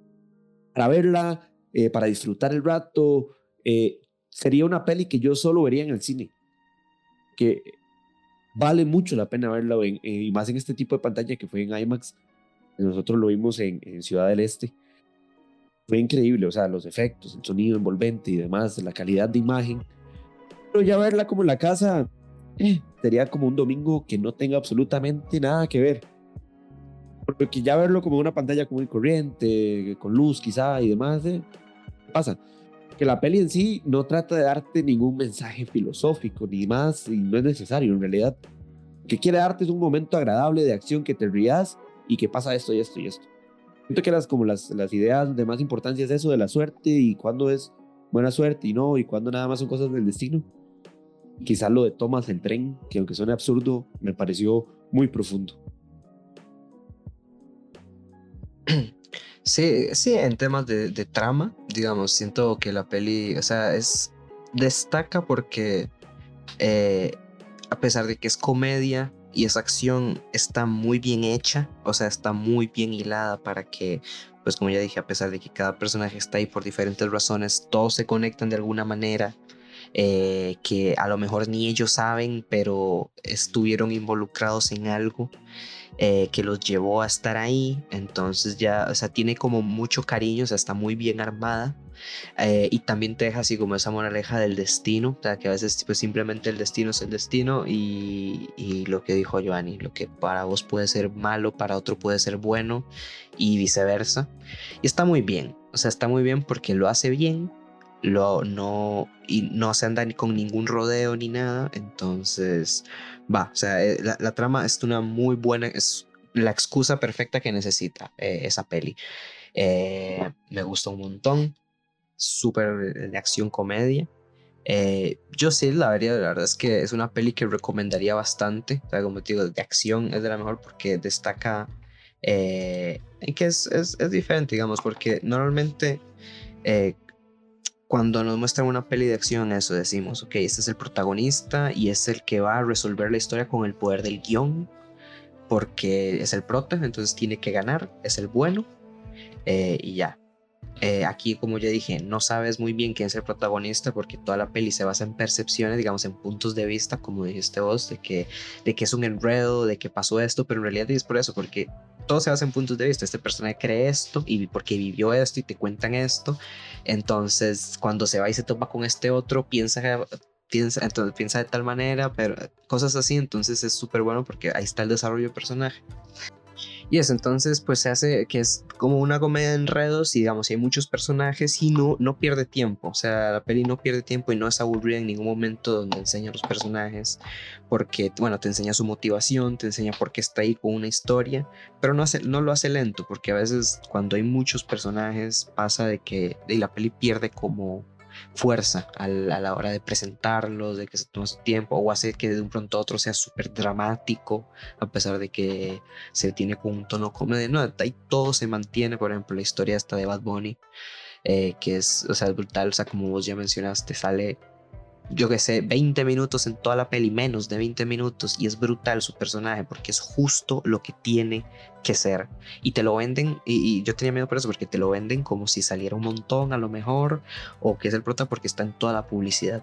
para verla, eh, para disfrutar el rato, eh, sería una peli que yo solo vería en el cine. Que vale mucho la pena verla, en, y más en este tipo de pantalla que fue en IMAX. nosotros lo vimos en, Ciudad del Este. Fue increíble, o sea, los efectos, el sonido envolvente y demás, la calidad de imagen. Pero ya verla como en la casa eh, sería como un domingo que no tenga absolutamente nada que ver. Porque ya verlo como una pantalla común y corriente, con luz quizá y demás, eh, pasa. Que la peli en sí no trata de darte ningún mensaje filosófico ni más, y no es necesario en realidad. Lo que quiere darte es un momento agradable de acción que te rías y que pasa esto y esto y esto. Siento que las, como las, las ideas de más importancia es eso de la suerte y cuándo es buena suerte y no, y cuándo nada más son cosas del destino. Quizás lo de Thomas el tren, que aunque suene absurdo, me pareció muy profundo. Sí, sí, en temas de, de, trama, digamos, siento que la peli, o sea, es destaca porque eh, a pesar de que es comedia y esa acción está muy bien hecha, o sea, está muy bien hilada para que, pues como ya dije, a pesar de que cada personaje está ahí por diferentes razones, todos se conectan de alguna manera. Eh, que a lo mejor ni ellos saben, pero estuvieron involucrados en algo eh, que los llevó a estar ahí. Entonces ya, o sea, tiene como mucho cariño, o sea, está muy bien armada. Eh, y también te deja así como esa moraleja del destino, o sea, que a veces pues, simplemente el destino es el destino y, y, lo que dijo Giovanni, lo que para vos puede ser malo, para otro puede ser bueno y viceversa. Y está muy bien, o sea, está muy bien porque lo hace bien, lo, no, y no se anda ni con ningún rodeo ni nada, entonces va, o sea, eh, la, trama es una muy buena, es la excusa perfecta que necesita eh, esa peli. Eh, me gusta un montón, súper de acción comedia. yo sí, la verdad, la verdad es que es una peli que recomendaría bastante, o sea, como te digo, de acción es de la mejor porque destaca en que es, es, es, diferente, digamos, porque normalmente cuando nos muestran una peli de acción, eso decimos, ok, este es el protagonista y es el que va a resolver la historia con el poder del guion, porque es el prota, entonces tiene que ganar, es el bueno, eh, y ya. Eh, aquí, como ya dije, no sabes muy bien quién es el protagonista porque toda la peli se basa en percepciones, digamos, en puntos de vista, como dijiste vos, de que, de que es un enredo, de que pasó esto, pero en realidad es por eso, porque todo se basa en puntos de vista. Este personaje cree esto y porque vivió esto y te cuentan esto. Entonces, cuando se va y se topa con este otro, piensa, piensa, entonces, piensa de tal manera, pero cosas así. Entonces es súper bueno porque ahí está el desarrollo del personaje. Y eso, entonces, pues se hace que es como una comedia de enredos y digamos, hay muchos personajes y no, no pierde tiempo. O sea, la peli no pierde tiempo y no es aburrida en ningún momento donde enseña a los personajes porque, bueno, te enseña su motivación, te enseña por qué está ahí con una historia, pero no, hace, no lo hace lento porque a veces cuando hay muchos personajes pasa de que de la peli pierde como fuerza a la hora de presentarlo, de que se toma su tiempo, o hace que de un pronto a otro sea súper dramático, a pesar de que se tiene con un tono comedia. No, ahí todo se mantiene, por ejemplo, la historia esta de Bad Bunny, eh, que es, o sea, es brutal, o sea, como vos ya mencionaste, sale yo que sé, 20 minutos en toda la peli, menos de 20 minutos, y es brutal su personaje porque es justo lo que tiene que ser. Y te lo venden, y, yo tenía miedo por eso, porque te lo venden como si saliera un montón a lo mejor, o que es el prota porque está en toda la publicidad.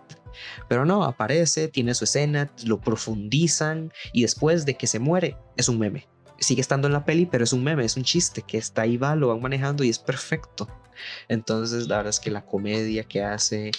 Pero no, aparece, tiene su escena, lo profundizan, y después de que se muere, es un meme. Sigue estando en la peli, pero es un meme, es un chiste que está ahí, va, lo van manejando y es perfecto. Entonces, la verdad es que la comedia que hace,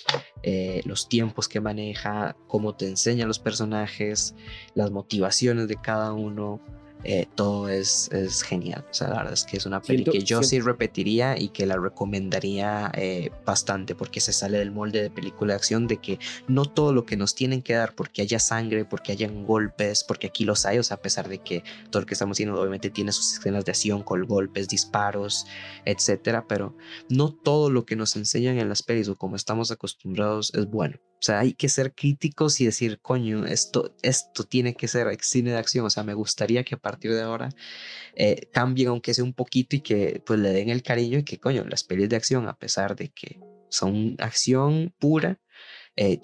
eh, los tiempos que maneja, cómo te enseña los personajes, las motivaciones de cada uno, eh, todo es, es, genial. O sea, la verdad es que es una peli que yo sí repetiría y que la recomendaría eh, bastante porque se sale del molde de película de acción de que no todo lo que nos tienen que dar porque haya sangre, porque hayan golpes, porque aquí los hay, o sea, a pesar de que todo lo que estamos haciendo obviamente tiene sus escenas de acción con golpes, disparos, etcétera, pero no todo lo que nos enseñan en las pelis o como estamos acostumbrados es bueno. O sea, hay que ser críticos y decir, coño, esto, esto tiene que ser cine de acción. O sea, me gustaría que a partir de ahora eh, cambien, aunque sea un poquito, y que pues le den el cariño y que, coño, las pelis de acción, a pesar de que son acción pura, eh,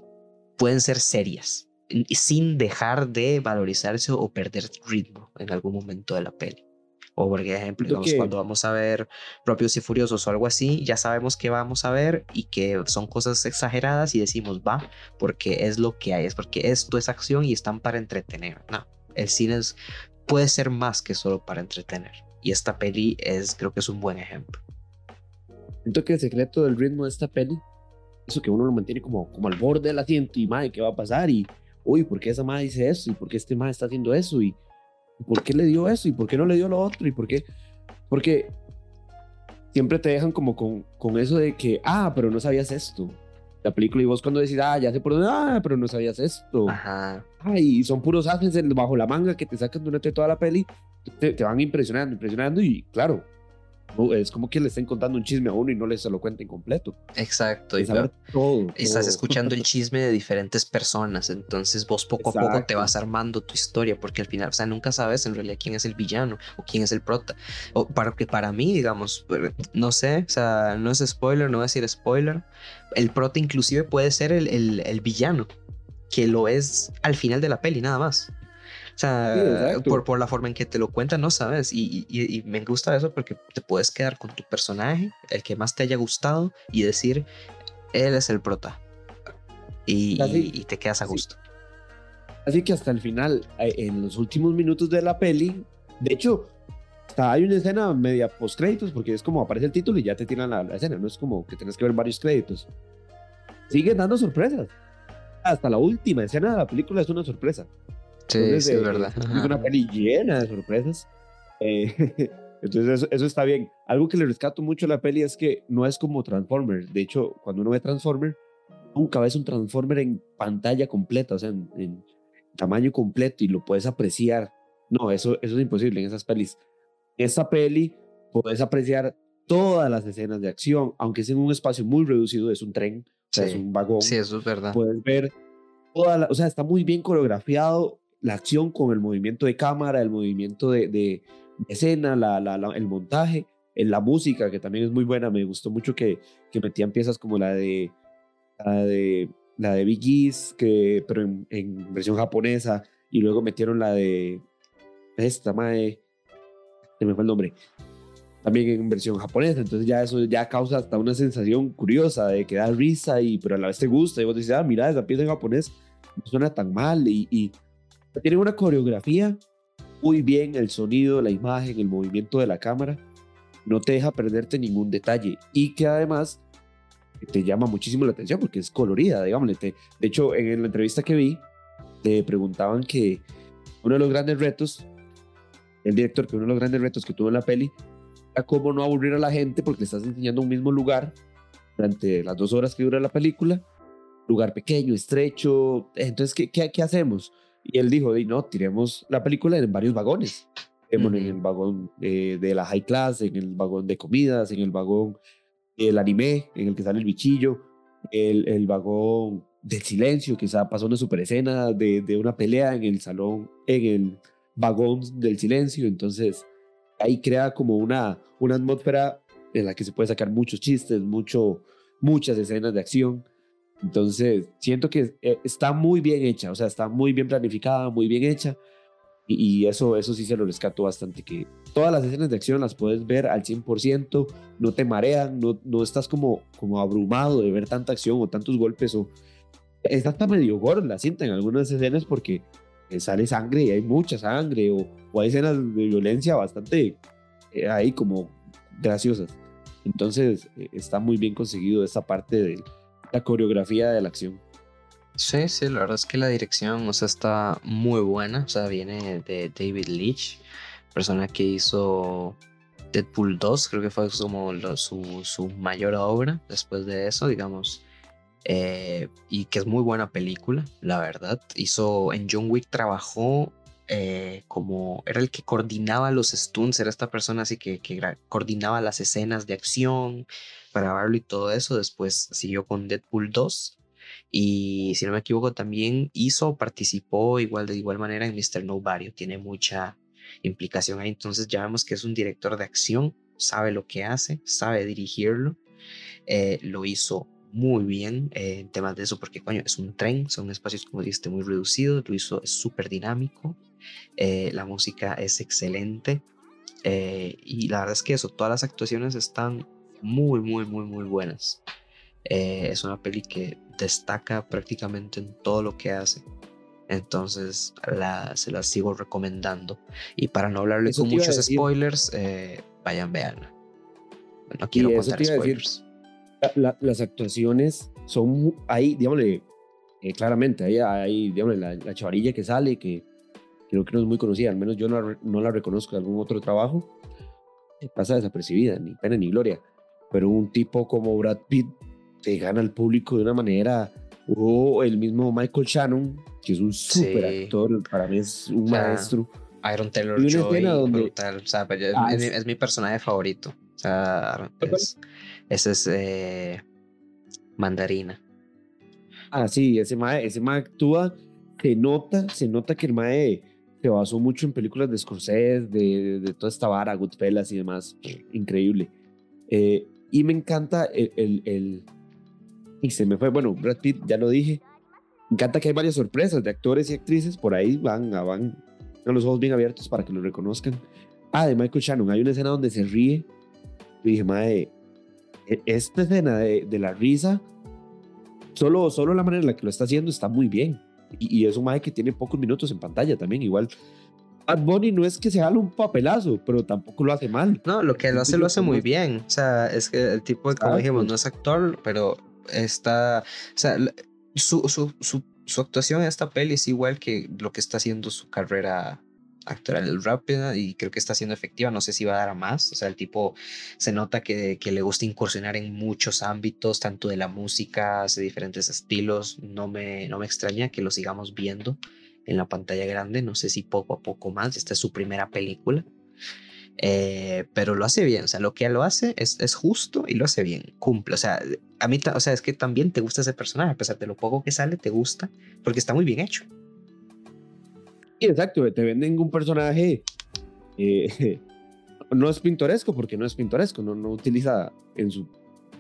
pueden ser serias, sin dejar de valorizarse o perder ritmo en algún momento de la peli. O por ejemplo, cuando vamos a ver Propios y Furiosos o algo así, ya sabemos que vamos a ver y que son cosas exageradas y decimos, va, porque es lo que hay, es porque esto es acción y están para entretener. No, el cine puede ser más que solo para entretener. Y esta peli es, creo que es un buen ejemplo. Siento que el secreto del ritmo de esta peli, eso que uno lo mantiene como, como al borde del asiento y, madre, ¿qué va a pasar? Y, uy, ¿por qué esa madre dice eso? ¿Y por qué este madre está haciendo eso? ¿Y por qué le dio eso? ¿Y por qué no le dio lo otro? ¿Y por qué? Porque siempre te dejan como con, con eso de que, ah, pero no sabías esto. La película y vos cuando decís, ah, ya sé por dónde, ah, pero no sabías esto. Ajá. Ay, son puros ángeles bajo la manga que te sacan durante toda la peli, te, te van impresionando, impresionando y claro, es como que le estén contando un chisme a uno y no le se lo cuenten completo. Exacto. Y todo, Estás escuchando el chisme de diferentes personas, entonces vos poco a poco te vas armando tu historia, porque al final, o sea, nunca sabes en realidad quién es el villano o quién es el prota. O para que para mí, digamos, pero no sé, o sea, no es spoiler, no voy a decir spoiler. El prota inclusive puede ser el, el- el villano, que lo es al final de la peli, nada más. Sea, Sí, por, por la forma en que te lo cuentan, no sabes. Y, y- y me gusta eso porque te puedes quedar con tu personaje, el que más te haya gustado, y decir, él es el prota. Y, Así- y- te quedas a gusto. Así que hasta el final, eh, en los últimos minutos de la peli, de hecho, hasta hay una escena media post créditos, porque es como aparece el título y ya te tiran la, la escena, no es como que tienes que ver varios créditos. Siguen dando sorpresas. Hasta la última escena de la película es una sorpresa. Sí, Entonces, sí, es eh, verdad. Es una peli llena de sorpresas. Eh, entonces, eso, eso está bien. Algo que le rescato mucho a la peli es que no es como Transformers. De hecho, cuando uno ve Transformers, nunca ves un Transformer en pantalla completa, o sea, en, en tamaño completo y lo puedes apreciar. No, eso, eso es imposible en esas pelis. Esta peli puedes apreciar todas las escenas de acción, aunque es en un espacio muy reducido, es un tren, o sea, es Sí. un vagón Sí, eso es verdad. puedes ver toda la, o sea, está muy bien coreografiado la acción con el movimiento de cámara, el movimiento de, de escena, la, la- la- el montaje, la música, que también es muy buena. Me gustó mucho que, que metían piezas como la de la de, la de Big East, que, pero en, en versión japonesa, y luego metieron la de esta, mae, se me fue el nombre, también en versión japonesa, entonces ya eso ya causa hasta una sensación curiosa de que da risa, y, pero a la vez te gusta, y vos dices, ah, mira, esa pieza en japonés no suena tan mal, y, y tiene una coreografía muy bien, el sonido, la imagen, el movimiento de la cámara, no te deja perderte ningún detalle, y que además te llama muchísimo la atención porque es colorida, digámosle. Te- de hecho, en la entrevista que vi, le preguntaban que uno de los grandes retos, el director, que uno de los grandes retos que tuvo en la peli, era cómo no aburrir a la gente porque le estás enseñando un mismo lugar durante las dos horas que dura la película, lugar pequeño, estrecho, entonces, ¿qué, qué, qué hacemos? Y él dijo, "Di, no, tiremos la película en varios vagones. Tirémosla En el vagón eh, de la high class, en el vagón de comidas, en el vagón del anime, en el que sale el bichillo, el, el vagón del silencio, quizá pasó una super escena de, de una pelea en el salón, en el vagón del silencio, entonces ahí crea como una, una atmósfera en la que se puede sacar muchos chistes, mucho, muchas escenas de acción. Entonces, siento que eh, está muy bien hecha, o sea, está muy bien planificada, muy bien hecha. Y, y eso, eso sí se lo rescato bastante, que todas las escenas de acción las puedes ver al 100%, no te marean, no, no estás como, como abrumado de ver tanta acción o tantos golpes, o está hasta medio gore la cinta en algunas escenas porque sale sangre y hay mucha sangre, o, o hay escenas de violencia bastante eh, ahí como graciosas. Entonces, eh, está muy bien conseguido esta parte de la coreografía de la acción. Sí, sí, la verdad es que la dirección, o sea, está muy buena. O sea, viene de David Leitch, persona que hizo Deadpool 2, creo que fue como su, su mayor obra después de eso, digamos. Eh, y que es muy buena película, la verdad. Hizo en John Wick, trabajó eh, como era el que coordinaba los stunts, era esta persona así que, que coordinaba las escenas de acción grabarlo y todo eso. Después siguió con Deadpool 2 y si no me equivoco también hizo, participó igual de igual manera en Mr. Nobody, tiene mucha implicación ahí, entonces ya vemos que es un director de acción, sabe lo que hace, sabe dirigirlo, eh, lo hizo muy bien eh, en temas de eso, porque coño, es un tren, son espacios como dijiste muy reducidos, lo hizo, súper dinámico, eh, la música es excelente eh, y la verdad es que eso, todas las actuaciones están muy, muy, muy, muy buenas. Eh, es una peli que destaca prácticamente en todo lo que hace. Entonces la, se las sigo recomendando. Y para no hablarle Eso con muchos spoilers, eh, vayan, veanla. No quiero contar a decir. spoilers. La- la- las actuaciones son ahí, digámosle, eh, claramente, ahí hay, digámosle, la, la chavarilla que sale, que creo que no es muy conocida, al menos yo no, la no la reconozco de algún otro trabajo, eh, pasa desapercibida, ni pena ni gloria. Pero un tipo como Brad Pitt te gana al público de una manera, o el mismo Michael Shannon, que es un Sí. super actor, para mí es un O sea, maestro. Iron Taylor Joy, donde- brutal. O sea, pero es, Ah, es mi- es- es mi personaje favorito. O sea, es- ese es eh, Mandarina. Ah, sí, ese mae, ese mae actúa, se nota, se nota que el mae se basó mucho en películas de Scorsese, de, de toda esta vara, Goodfellas y demás. Increíble. Eh, y me encanta el, el, el- Y se me fue, bueno, Brad Pitt, ya lo dije. Me encanta que hay varias sorpresas de actores y actrices, por ahí van, a- van con los ojos bien abiertos para que lo reconozcan. Ah, de Michael Shannon, hay una escena donde se ríe. Y dije, mae, e- esta escena de, de la risa solo, solo la manera en la que lo está haciendo está muy bien. Y, y es un mae que tiene pocos minutos en pantalla también. Igual, Bad Bunny no es que se haga un papelazo, pero tampoco lo hace mal. No, lo que lo hace, lo hace muy bien. O sea, es que el tipo, como Exacto. dijimos, no es actor, pero está. O sea, su, su, su, su actuación en esta peli es igual que lo que está haciendo su carrera actoral rápida y creo que está siendo efectiva. No sé si va a dar a más. O sea, el tipo se nota que, que le gusta incursionar en muchos ámbitos, tanto de la música, hace diferentes estilos. No me, no me extraña que lo sigamos viendo en la pantalla grande. No sé si poco a poco más. Esta es su primera película. Eh, pero lo hace bien, o sea, lo que lo hace es, es justo y lo hace bien, cumple, o sea, a mí, o sea, es que también te gusta ese personaje, a pesar de lo poco que sale, te gusta, porque está muy bien hecho. Y exacto, te venden un personaje. eh, no es pintoresco, porque no es pintoresco, no, no utiliza en su,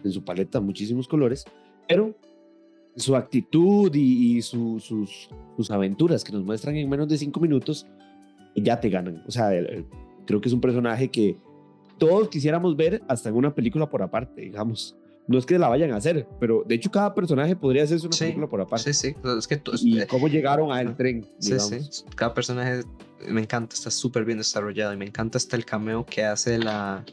en su paleta muchísimos colores, pero su actitud y, y su- sus, sus aventuras que nos muestran en menos de cinco minutos ya te ganan. O sea, creo que es un personaje que todos quisiéramos ver hasta en una película por aparte, digamos. No es que la vayan a hacer, pero de hecho cada personaje podría hacerse una Sí, película por aparte. Sí, sí, es que Y eh, cómo llegaron al tren, sí, digamos. sí, cada personaje me encanta, está súper bien desarrollado y me encanta hasta el cameo que hace la,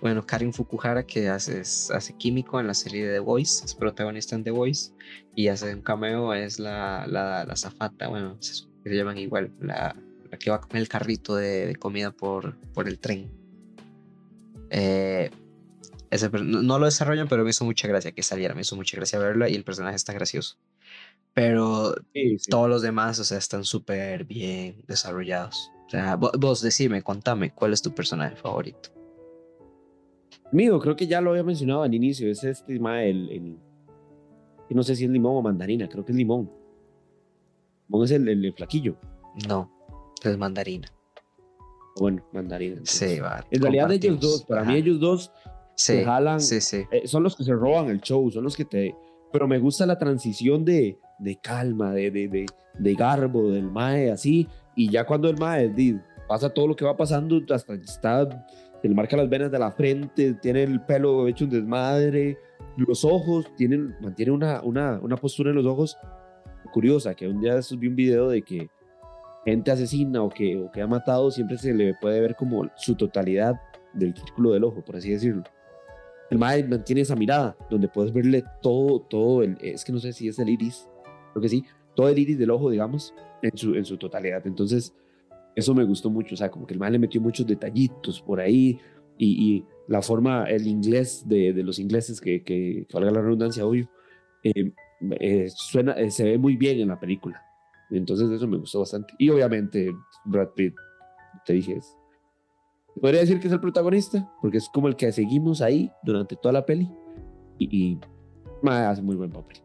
bueno, Karin Fukuhara, que hace, hace químico en la serie de The Voice, es protagonista en The Voice y hace un cameo, es la, la, la zafata, bueno, se, se llaman igual, la, la que va con el carrito de, de comida por, por el tren. Eh, ese no, no lo desarrollan, pero me hizo mucha gracia que saliera, me hizo mucha gracia verla y el personaje está gracioso. Pero Sí, sí. todos los demás, o sea, están súper bien desarrollados. O sea, vo- vos decime, contame, ¿cuál es tu personaje favorito? Mío, creo que ya lo había mencionado al inicio, es este, el, el- no sé si es limón o mandarina, creo que es limón. Limón es el, el, el flaquillo, No, es mandarina. bueno, mandarina. entonces. Sí, va. En realidad ellos dos, para mí Ajá. ellos dos sí, se jalan, Sí, sí. eh, son los que se roban el show, son los que te... Pero me gusta la transición de, de calma, de, de, de, de garbo, del mae así, y ya cuando el mae pasa todo lo que va pasando, hasta está, se le marca las venas de la frente, tiene el pelo hecho un desmadre, los ojos, tienen, mantiene una, una, una postura en los ojos curiosa, que un día vi un video de que gente asesina o que, o que ha matado siempre se le puede ver como su totalidad del círculo del ojo, por así decirlo. El mae mantiene esa mirada donde puedes verle todo, todo, el, es que no sé si es el iris, creo que sí, todo el iris del ojo, digamos, en su, en su totalidad. Entonces, eso me gustó mucho, o sea, como que el mae le metió muchos detallitos por ahí y, y la forma, el inglés de, de los ingleses, que, que, que valga la redundancia, obvio, eh, eh, suena, eh, se ve muy bien en la película. Entonces, eso me gustó bastante. Y obviamente, Brad Pitt, te dije, es, podría decir que es el protagonista, porque es como el que seguimos ahí durante toda la peli. Y, y hace muy buen papel.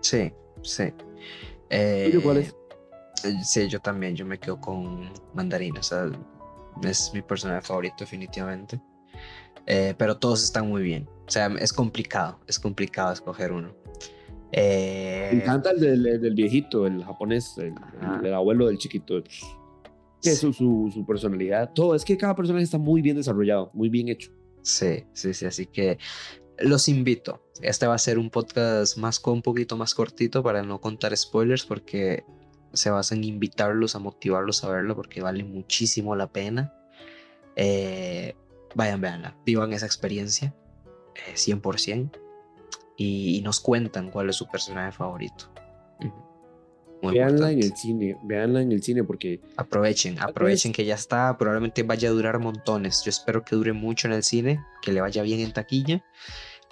Sí, sí. ¿Tuyo cuál Eh, es? eh, Sí, yo también, yo me quedo con mandarina, o sea, es mi personaje favorito definitivamente. Eh, pero todos están muy bien, o sea, es complicado, es complicado escoger uno. Eh, Me encanta el del, el del viejito, el japonés, el, el- el abuelo del chiquito. Que su, su, personalidad, todo. Es que cada personaje está muy bien desarrollado, muy bien hecho. Sí, sí, sí, así que los invito. Este va a ser un podcast más con un poquito más cortito para no contar spoilers porque se basa en invitarlos a motivarlos a verlo porque vale muchísimo la pena. Eh, vayan, veanla, vivan esa experiencia 100% eh, y, y, nos cuentan cuál es su personaje favorito. Veanla en el cine, veanla en el cine porque... Aprovechen, aprovechen que ya está, probablemente vaya a durar montones. Yo espero que dure mucho en el cine, que le vaya bien en taquilla,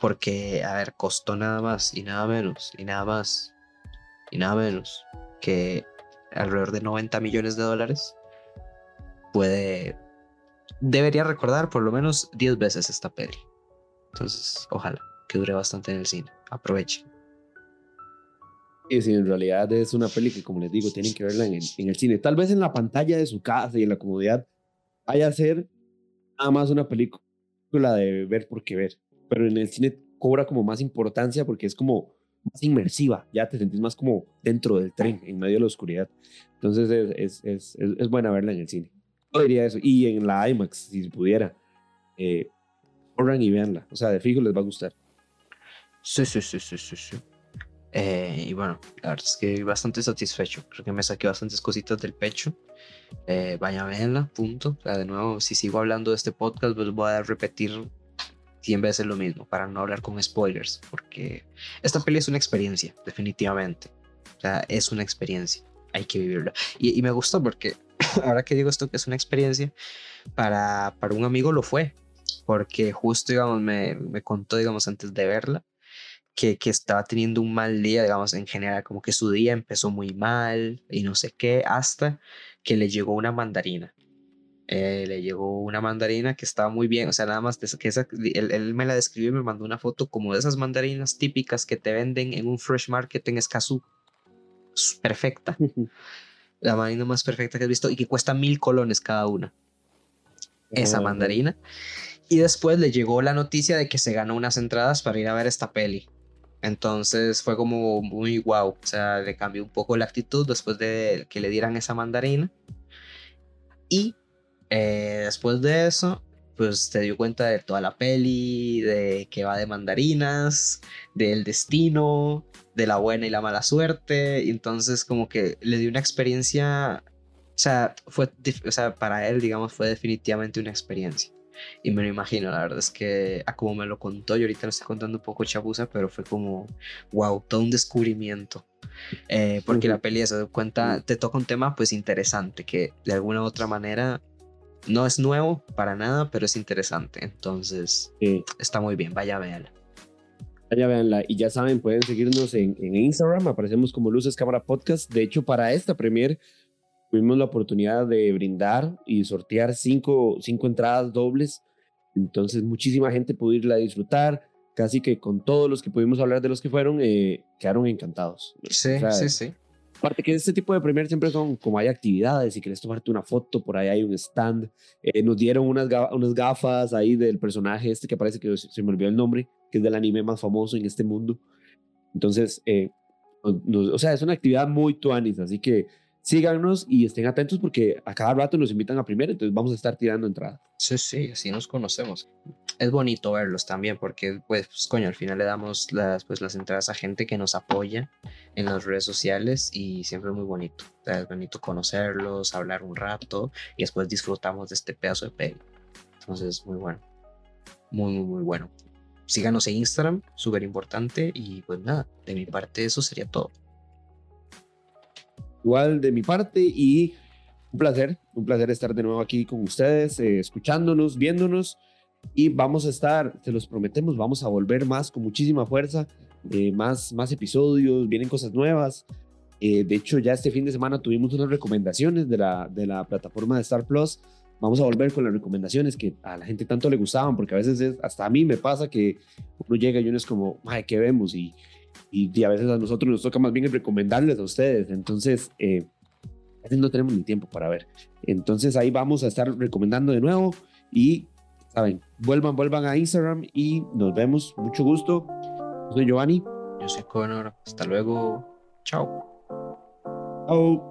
porque, a ver, costó nada más y nada menos, y nada más, y nada menos que alrededor de 90 millones de dólares. Puede debería recordar por lo menos 10 veces esta peli. Entonces, ojalá que dure bastante en el cine. Aprovechen. Y si en realidad es una peli que, como les digo, tienen que verla en el, cine. Tal vez en la pantalla de su casa y en la comodidad vaya a ser nada más una película de ver por qué ver. Pero en el cine cobra como más importancia porque es como más inmersiva. Ya te sentís más como dentro del tren, en medio de la oscuridad. Entonces es, es, es, es buena verla en el cine. Yo diría eso. Y en la IMAX, si pudiera. Eh, corran y veanla. O sea, de fijo les va a gustar. Sí, sí, sí, sí, sí. sí. Eh, y bueno, la verdad es que bastante satisfecho. Creo que me saqué bastantes cositas del pecho. Eh, a verla, punto. O sea, de nuevo, si sigo hablando de este podcast, pues voy a repetir 100 veces lo mismo para no hablar con spoilers. Porque esta peli es una experiencia, definitivamente. O sea, es una experiencia. Hay que vivirla. Y, y me gustó porque ahora que digo esto que es una experiencia, para, para un amigo lo fue, porque justo, digamos, me, me contó, digamos, antes de verla, que, que, estaba teniendo un mal día, digamos, en general, como que su día empezó muy mal y no sé qué, hasta que le llegó una mandarina. Eh, le llegó una mandarina que estaba muy bien, o sea, nada más que esa, él, él, me la describió y me mandó una foto como de esas mandarinas típicas que te venden en un fresh market en Escazú. Perfecta. la mandarina más perfecta que he visto y que cuesta mil colones cada una. Esa mandarina. Y después le llegó la noticia de que se ganó unas entradas para ir a ver esta peli. Entonces fue como muy wow. O sea, le cambió un poco la actitud después de que le dieran esa mandarina. Y eh, después de eso, pues te dio cuenta de toda la peli, de que va de mandarinas, del destino, de la buena y la mala suerte. Entonces como que le dio una experiencia, o sea, fue, o sea, para él, digamos, fue definitivamente una experiencia. Y me lo imagino, la verdad es que a como me lo contó, yo ahorita lo estoy contando un poco chabuza, pero fue como, wow, todo un descubrimiento. Eh, porque la peli se cuenta, te toca un tema pues interesante, que de alguna u otra manera no es nuevo para nada, pero es interesante. Entonces, está muy bien, vaya a verla. Vaya, veanla. Y ya saben, pueden seguirnos en, en, Instagram. Aparecemos como Luces Cámara Podcast. De hecho, para esta premier tuvimos la oportunidad de brindar y sortear cinco, cinco entradas dobles. Entonces, muchísima gente pudo irla a disfrutar. Casi que con todos los que pudimos hablar de los que fueron, eh, quedaron encantados. Sí, sí, sí. Aparte que este tipo de premier siempre son como hay actividades, y quieres tomarte una foto, por ahí hay un stand. Eh, nos dieron unas, unas gafas ahí del personaje este que parece que se me olvidó el nombre, que es del anime más famoso en este mundo. Entonces, eh, o sea, es una actividad muy tuanis, así que síganos y estén atentos porque a cada rato nos invitan a primero, entonces vamos a estar tirando entrada. Sí, sí, así nos conocemos. Es bonito verlos también porque, pues, pues, coño, al final le damos las, pues, las entradas a gente que nos apoya en las redes sociales y siempre es muy bonito. es bonito conocerlos, hablar un rato y después disfrutamos de este pedazo de peli. Entonces, muy bueno. Muy, muy, muy bueno. Síganos en Instagram, súper importante. Y pues nada, de mi parte eso sería todo. Igual de mi parte y un placer, un placer estar de nuevo aquí con ustedes, eh, escuchándonos, viéndonos y vamos a estar, se los prometemos, vamos a volver más con muchísima fuerza, eh, más, más episodios, vienen cosas nuevas. Eh, de hecho, ya este fin de semana tuvimos unas recomendaciones de la, de la plataforma de Star Plus. Vamos a volver con las recomendaciones que a la gente tanto le gustaban, porque a veces es, hasta a mí me pasa que uno llega y uno es como, ay, ¿qué vemos? Y, y, a veces a nosotros nos toca más bien recomendarles a ustedes. Entonces, eh, a veces no tenemos ni tiempo para ver. Entonces ahí vamos a estar recomendando de nuevo y, saben, vuelvan, vuelvan a Instagram y nos vemos. Mucho gusto. Yo soy Giovanni. Yo soy Conor. Hasta luego. Chao. Chao.